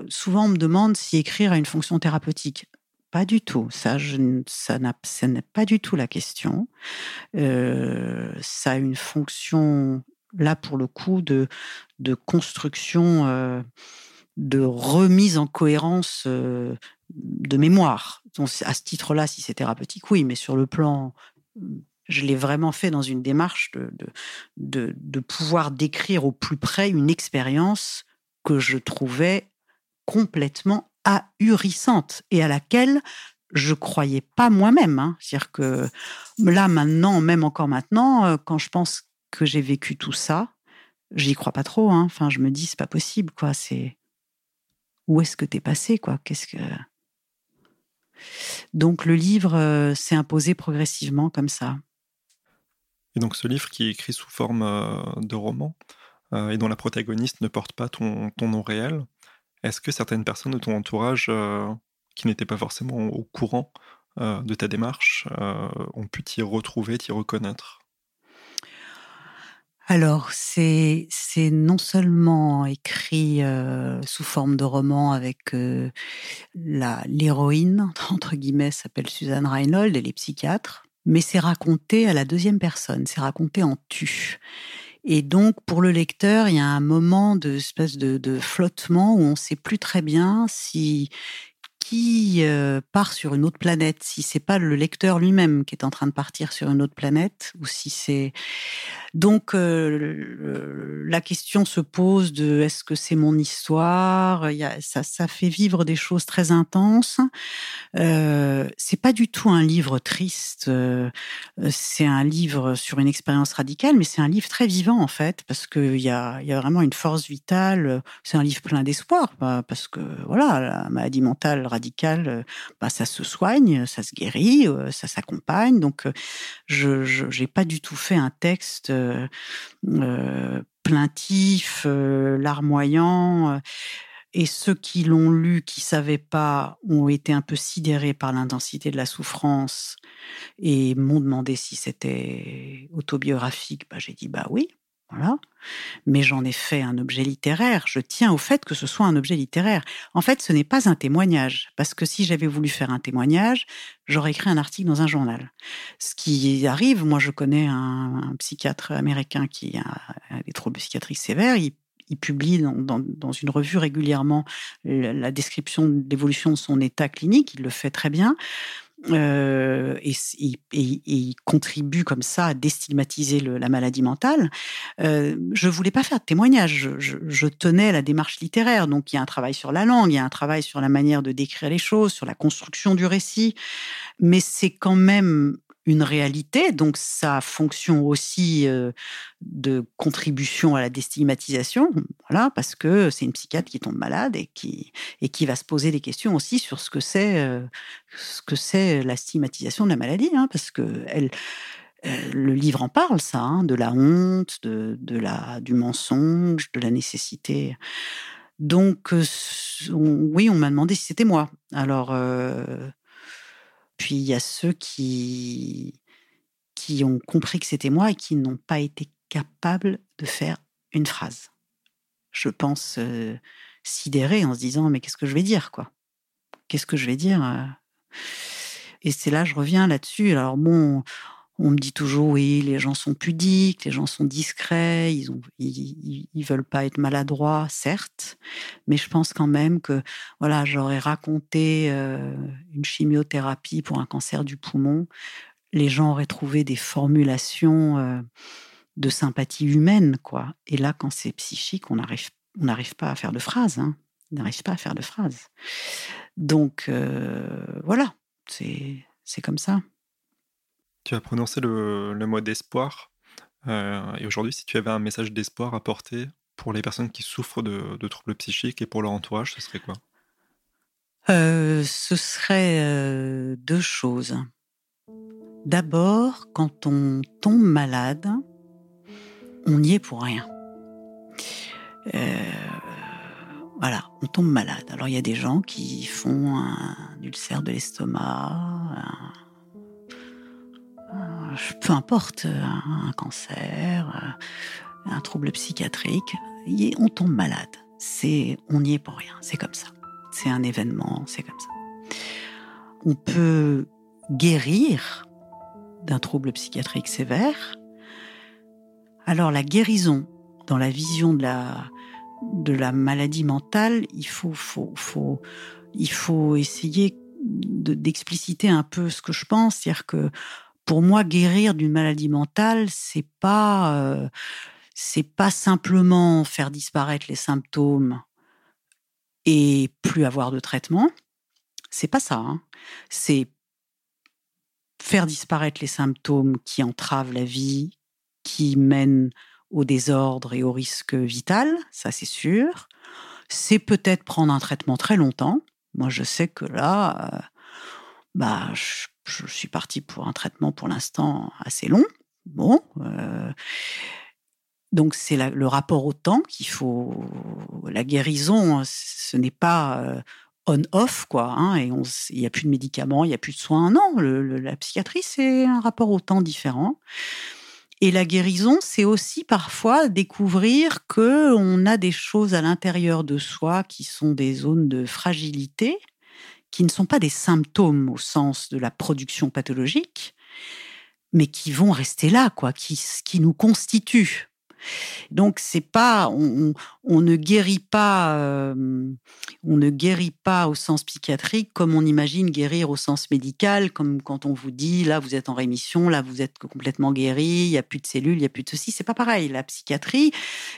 souvent, on me demande si écrire a une fonction thérapeutique. Pas du tout. Ça, je, n'est pas du tout la question. Euh, ça a une fonction là pour le coup de, construction, euh, de remise en cohérence euh, de mémoire. À ce titre-là, si c'est thérapeutique, oui, mais sur le plan, je l'ai vraiment fait dans une démarche de, de, pouvoir décrire au plus près une expérience que je trouvais complètement ahurissante et à laquelle je croyais pas moi-même. Hein. C'est-à-dire que là, maintenant, même encore maintenant, euh, quand je pense que j'ai vécu tout ça, j'y crois pas trop. Hein. Enfin, je me dis, c'est pas possible, quoi. C'est où est-ce que t'es passé, quoi? Qu'est-ce que donc le livre euh, s'est imposé progressivement comme ça. Et donc ce livre qui est écrit sous forme euh, de roman et dont la protagoniste ne porte pas ton, ton nom réel, est-ce que certaines personnes de ton entourage qui n'étaient pas forcément au courant euh, de ta démarche euh, ont pu t'y retrouver, t'y reconnaître? Alors, c'est non seulement écrit euh, sous forme de roman avec l'héroïne, entre guillemets, s'appelle Suzanne Reinhold, elle est psychiatre, mais c'est raconté à la deuxième personne, c'est raconté en tu. Et donc, pour le lecteur, il y a un moment de espèce de, de flottement où on ne sait plus très bien si qui euh, part sur une autre planète, si c'est pas le lecteur lui-même qui est en train de partir sur une autre planète, ou si c'est donc euh, la question se pose de est-ce que c'est mon histoire? Ça, ça fait vivre des choses très intenses. Euh, c'est pas du tout un livre triste. Euh, c'est un livre sur une expérience radicale, mais c'est un livre très vivant en fait parce qu'il y a, vraiment une force vitale. C'est un livre plein d'espoir parce que voilà, la maladie mentale radicale, bah, ça se soigne, ça se guérit, ça s'accompagne. Donc je n'ai pas du tout fait un texte euh, euh, plaintif, euh, larmoyant. Et ceux qui l'ont lu, qui savaient pas, ont été un peu sidérés par l'intensité de la souffrance et m'ont demandé si c'était autobiographique. Bah, j'ai dit bah oui. Voilà. Mais j'en ai fait un objet littéraire. Je tiens au fait que ce soit un objet littéraire. En fait, ce n'est pas un témoignage. Parce que si j'avais voulu faire un témoignage, j'aurais écrit un article dans un journal. Ce qui arrive, moi, je connais un, psychiatre américain qui a des troubles psychiatriques sévères. Il, publie dans, une revue régulièrement la description de l'évolution de son état clinique. Il le fait très bien. Euh, et, il contribue comme ça à déstigmatiser la maladie mentale. Euh, je voulais pas faire de témoignage. Je, je, tenais à la démarche littéraire. Donc il y a un travail sur la langue, il y a un travail sur la manière de décrire les choses, sur la construction du récit. Mais c'est quand même une réalité, donc sa fonction aussi de contribution à la déstigmatisation, voilà, parce que c'est une psychiatre qui tombe malade et qui et qui va se poser des questions aussi sur ce que c'est ce que c'est la stigmatisation de la maladie, hein, parce que elle euh, le livre en parle, ça, hein, de la honte, de, de, la, du mensonge, de la nécessité. Donc, oui, on m'a demandé si c'était moi. Alors, puis il y a ceux qui, qui ont compris que c'était moi et qui n'ont pas été capables de faire une phrase. Je pense euh, en se disant mais qu'est-ce que je vais dire quoi? Qu'est-ce que je vais dire euh? Et c'est là je reviens là-dessus. Alors bon, on me dit toujours oui, les gens sont pudiques, les gens sont discrets, ils ont, ils, veulent pas être maladroits, certes, mais je pense quand même que voilà, j'aurais raconté euh, une chimiothérapie pour un cancer du poumon, les gens auraient trouvé des formulations euh, de sympathie humaine, quoi. Et là, quand c'est psychique, on n'arrive, on pas à faire de phrases, hein. on n'arrive pas à faire de phrases. Donc euh, voilà, c'est comme ça. Tu as prononcé le, mot d'espoir. Euh, et aujourd'hui, si tu avais un message d'espoir à porter pour les personnes qui souffrent de, troubles psychiques et pour leur entourage, ce serait quoi? Euh, Ce serait euh, deux choses. D'abord, quand on tombe malade, on n'y est pour rien. voilà, on tombe malade. Alors il y a des gens qui font un ulcère de l'estomac, peu importe, un, cancer, euh, un trouble psychiatrique, on tombe malade. On n'y est pour rien. C'est comme ça. C'est un événement. C'est comme ça. On peut guérir d'un trouble psychiatrique sévère Alors la guérison, dans la vision de la, maladie mentale, il faut, il faut essayer d'expliciter un peu ce que je pense. C'est-à-dire que pour moi, guérir d'une maladie mentale, c'est pas, euh, c'est pas simplement faire disparaître les symptômes et plus avoir de traitement. C'est pas ça. Hein. C'est faire disparaître les symptômes qui entravent la vie, qui mènent au désordre et au risque vital, ça c'est sûr. C'est peut-être prendre un traitement très longtemps. Moi, je sais que là, euh, bah, je, suis partie pour un traitement pour l'instant assez long. Bon, euh, donc c'est le rapport au temps qu'il faut. La guérison, ce n'est pas euh, on-off, quoi. Hein, et il n'y a plus de médicaments, il n'y a plus de soins. Non, la psychiatrie, c'est un rapport au temps différent. Et la guérison, c'est aussi parfois découvrir que on a des choses à l'intérieur de soi qui sont des zones de fragilité, qui ne sont pas des symptômes au sens de la production pathologique, mais qui vont rester là, quoi, qui, qui nous constituent. Donc c'est pas, on, ne guérit pas, euh, on ne guérit pas au sens psychiatrique comme on imagine guérir au sens médical, comme quand on vous dit là vous êtes en rémission, là vous êtes complètement guéri, il y a plus de cellules, il y a plus de ceci. C'est pas pareil. La psychiatrie,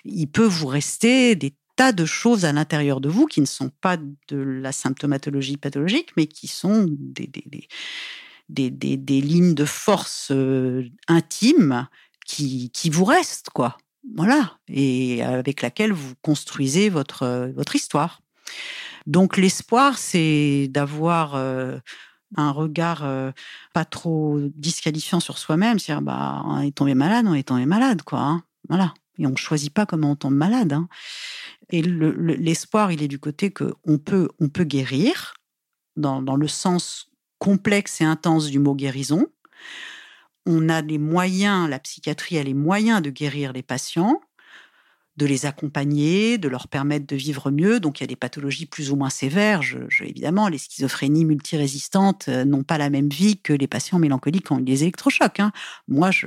il peut vous rester des tas de choses à l'intérieur de vous qui ne sont pas de la symptomatologie pathologique, mais qui sont des, des, des, des lignes de force euh, intimes qui, qui vous restent, quoi. Voilà, et avec laquelle vous construisez votre, votre histoire. Donc l'espoir, c'est d'avoir euh, un regard euh, pas trop disqualifiant sur soi-même, c'est-à-dire bah, on est tombé malade, on est tombé malade, quoi. Hein. voilà. Et on ne choisit pas comment on tombe malade. Hein. Et l'espoir, il est du côté que on peut, on peut guérir, dans, le sens complexe et intense du mot guérison on a les moyens, la psychiatrie a les moyens de guérir les patients, de les accompagner, de leur permettre de vivre mieux. Donc il y a des pathologies plus ou moins sévères. évidemment, les schizophrénies multirésistantes euh, n'ont pas la même vie que les patients mélancoliques qui ont des électrochocs. Hein. Moi, je,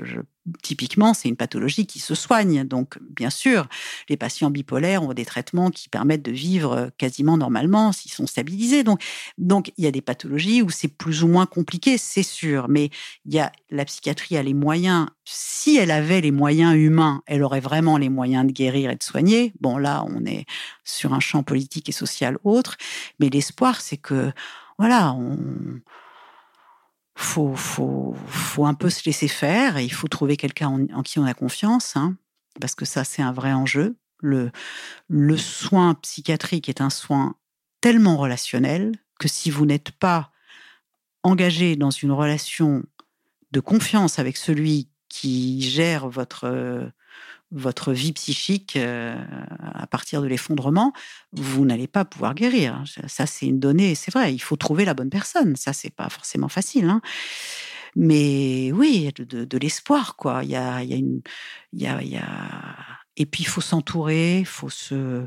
typiquement, c'est une pathologie qui se soigne. Donc, bien sûr, les patients bipolaires ont des traitements qui permettent de vivre euh, quasiment normalement s'ils sont stabilisés. Donc, donc, il y a des pathologies où c'est plus ou moins compliqué, c'est sûr. Mais il y a, la psychiatrie a les moyens. Si elle avait les moyens humains, elle aurait vraiment les moyens de guérir et de soigner. Bon, là, on est sur un champ politique et social autre. Mais l'espoir, c'est que, voilà, on, faut, faut, faut un peu se laisser faire et il faut trouver quelqu'un en, qui on a confiance, hein, parce que ça, c'est un vrai enjeu. Le, le soin psychiatrique est un soin tellement relationnel que si vous n'êtes pas engagé dans une relation de confiance avec celui qui gère votre votre vie psychique euh, à partir de l'effondrement, vous n'allez pas pouvoir guérir. Ça, c'est une donnée, c'est vrai. Il faut trouver la bonne personne. Ça, c'est pas forcément facile. Hein. Mais oui, de, l'espoir, quoi. Il y a, il y a une, y a, y a... Et puis, il faut s'entourer, il faut se,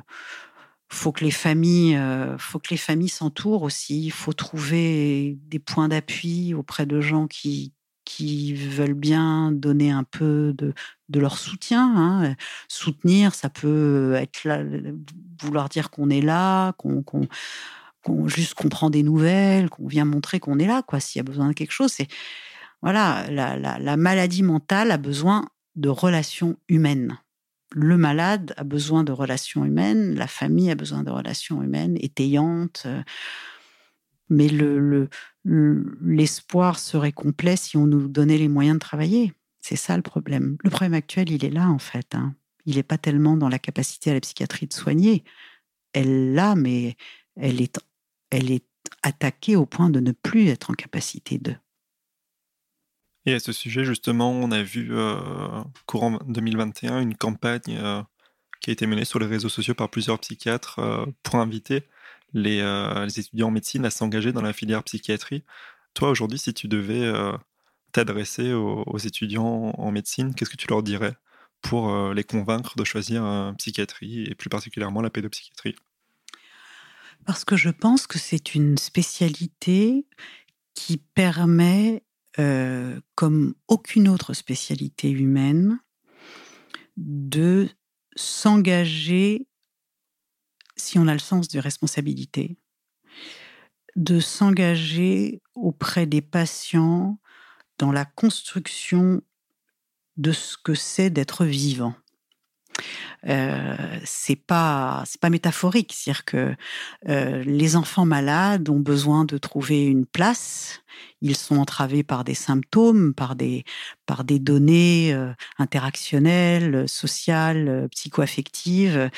faut que les familles, euh, faut que les familles s'entourent aussi. Il faut trouver des points d'appui auprès de gens qui, qui veulent bien donner un peu de, de leur soutien. Hein. Soutenir, ça peut être là, vouloir dire qu'on est là, qu'on juste qu'on prend des nouvelles, qu'on vient montrer qu'on est là, quoi. S'il y a besoin de quelque chose, c'est voilà, la, la, maladie mentale a besoin de relations humaines. Le malade a besoin de relations humaines, la famille a besoin de relations humaines étayantes. Euh, mais le, l'espoir serait complet si on nous donnait les moyens de travailler. C'est ça le problème. Le problème actuel, il est là en fait. Hein. Il n'est pas tellement dans la capacité à la psychiatrie de soigner. Elle l'a, mais elle est, elle est attaquée au point de ne plus être en capacité de. Et à ce sujet, justement, on a vu euh, courant 2021 une campagne euh, qui a été menée sur les réseaux sociaux par plusieurs psychiatres euh, pour inviter euh, les, étudiants en médecine à s'engager dans la filière psychiatrie. Toi, aujourd'hui, si tu devais euh, t'adresser aux, étudiants en médecine, qu'est-ce que tu leur dirais pour euh, les convaincre de choisir psychiatrie et plus particulièrement la pédopsychiatrie? Parce que je pense que c'est une spécialité qui permet, comme aucune autre spécialité humaine, de s'engager, si on a le sens de responsabilité, de s'engager auprès des patients dans la construction de ce que c'est d'être vivant. Euh, c'est pas c'est pas métaphorique, c'est-à-dire que euh, les enfants malades ont besoin de trouver une place. Ils sont entravés par des symptômes, par des par des données euh, interactionnelles, sociales, euh, psychoaffectives.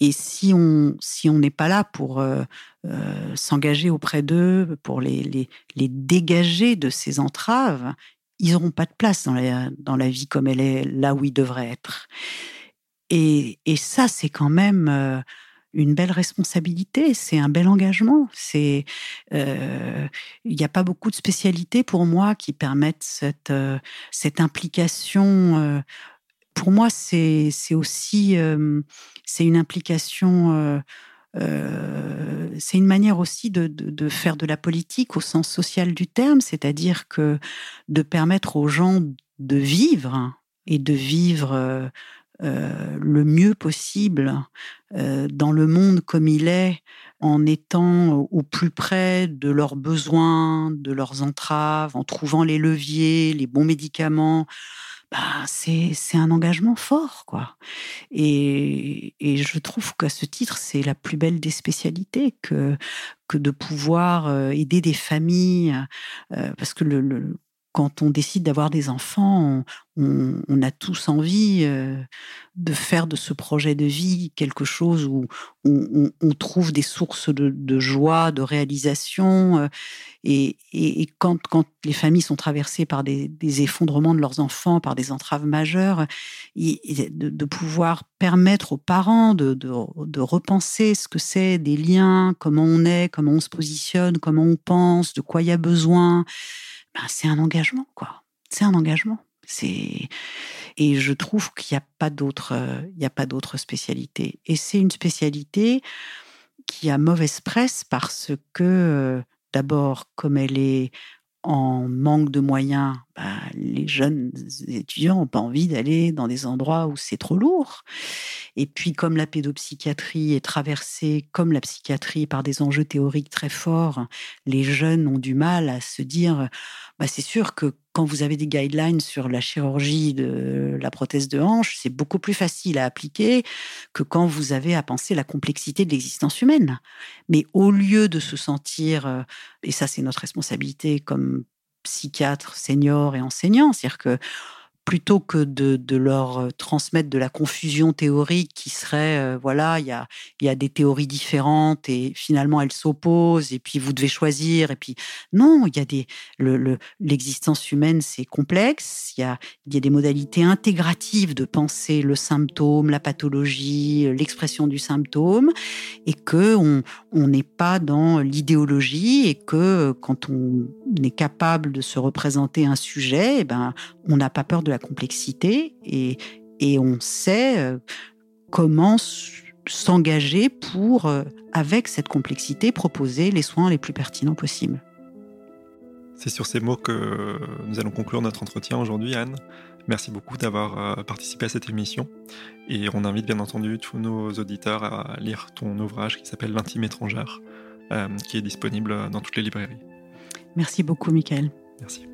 Et si on si on n'est pas là pour euh, euh, s'engager auprès d'eux, pour les, les, dégager de ces entraves, ils n'auront pas de place dans la, dans la vie comme elle est là où ils devraient être. Et, et ça, c'est quand même euh, une belle responsabilité, c'est un bel engagement. Il n'y a pas beaucoup de spécialités pour moi qui permettent cette cette implication pour moi, c'est aussi euh, c'est une implication. Euh, euh, c'est une manière aussi de, faire de la politique au sens social du terme, c'est-à-dire que de permettre aux gens de vivre et de vivre le mieux possible dans le monde comme il est, en étant au plus près de leurs besoins, de leurs entraves, en trouvant les leviers, les bons médicaments, bah, c'est un engagement fort, quoi. Et, et je trouve qu'à ce titre, c'est la plus belle des spécialités que, que de pouvoir euh, aider des familles, euh, parce que le, le, quand on décide d'avoir des enfants, on, a tous envie euh, de faire de ce projet de vie quelque chose où on, trouve des sources de, joie, de réalisation. Euh, et, quand, les familles sont traversées par des, effondrements de leurs enfants, par des entraves majeures, de, pouvoir permettre aux parents de repenser ce que c'est des liens, comment on est, comment on se positionne, comment on pense, de quoi il y a besoin ben, c'est un engagement, quoi. C'est un engagement. C'est et je trouve qu'il n'y a pas d'autre, euh, il n'y a pas d'autre spécialité. Et c'est une spécialité qui a mauvaise presse parce que euh, d'abord, comme elle est en manque de moyens, bah, les jeunes étudiants n'ont pas envie d'aller dans des endroits où c'est trop lourd. Et puis, comme la pédopsychiatrie est traversée, comme la psychiatrie, par des enjeux théoriques très forts, les jeunes ont du mal à se dire, bah, c'est sûr que quand vous avez des guidelines sur la chirurgie de la prothèse de hanche, c'est beaucoup plus facile à appliquer que quand vous avez à penser la complexité de l'existence humaine. Mais au lieu de se sentir, euh, et ça c'est notre responsabilité comme psychiatre, senior et enseignant, c'est-à-dire que plutôt que de, leur euh, transmettre de la confusion théorique qui serait, euh, voilà, il y a, y a des théories différentes et finalement elles s'opposent et puis vous devez choisir et puis non, il y a des, l'existence le, humaine c'est complexe, il y a, y a des modalités intégratives de penser le symptôme, la pathologie, l'expression du symptôme et que on n'est pas dans l'idéologie et que quand on est capable de se représenter un sujet, eh ben on n'a pas peur de la complexité et, et on sait euh, comment s'engager pour, euh, avec cette complexité, proposer les soins les plus pertinents possibles. C'est sur ces mots que nous allons conclure notre entretien aujourd'hui, Anne. Merci beaucoup d'avoir euh, participé à cette émission. Et on invite bien entendu tous nos auditeurs à lire ton ouvrage qui s'appelle L'intime étrangère, qui est disponible dans toutes les librairies. Merci beaucoup, Michael. Merci.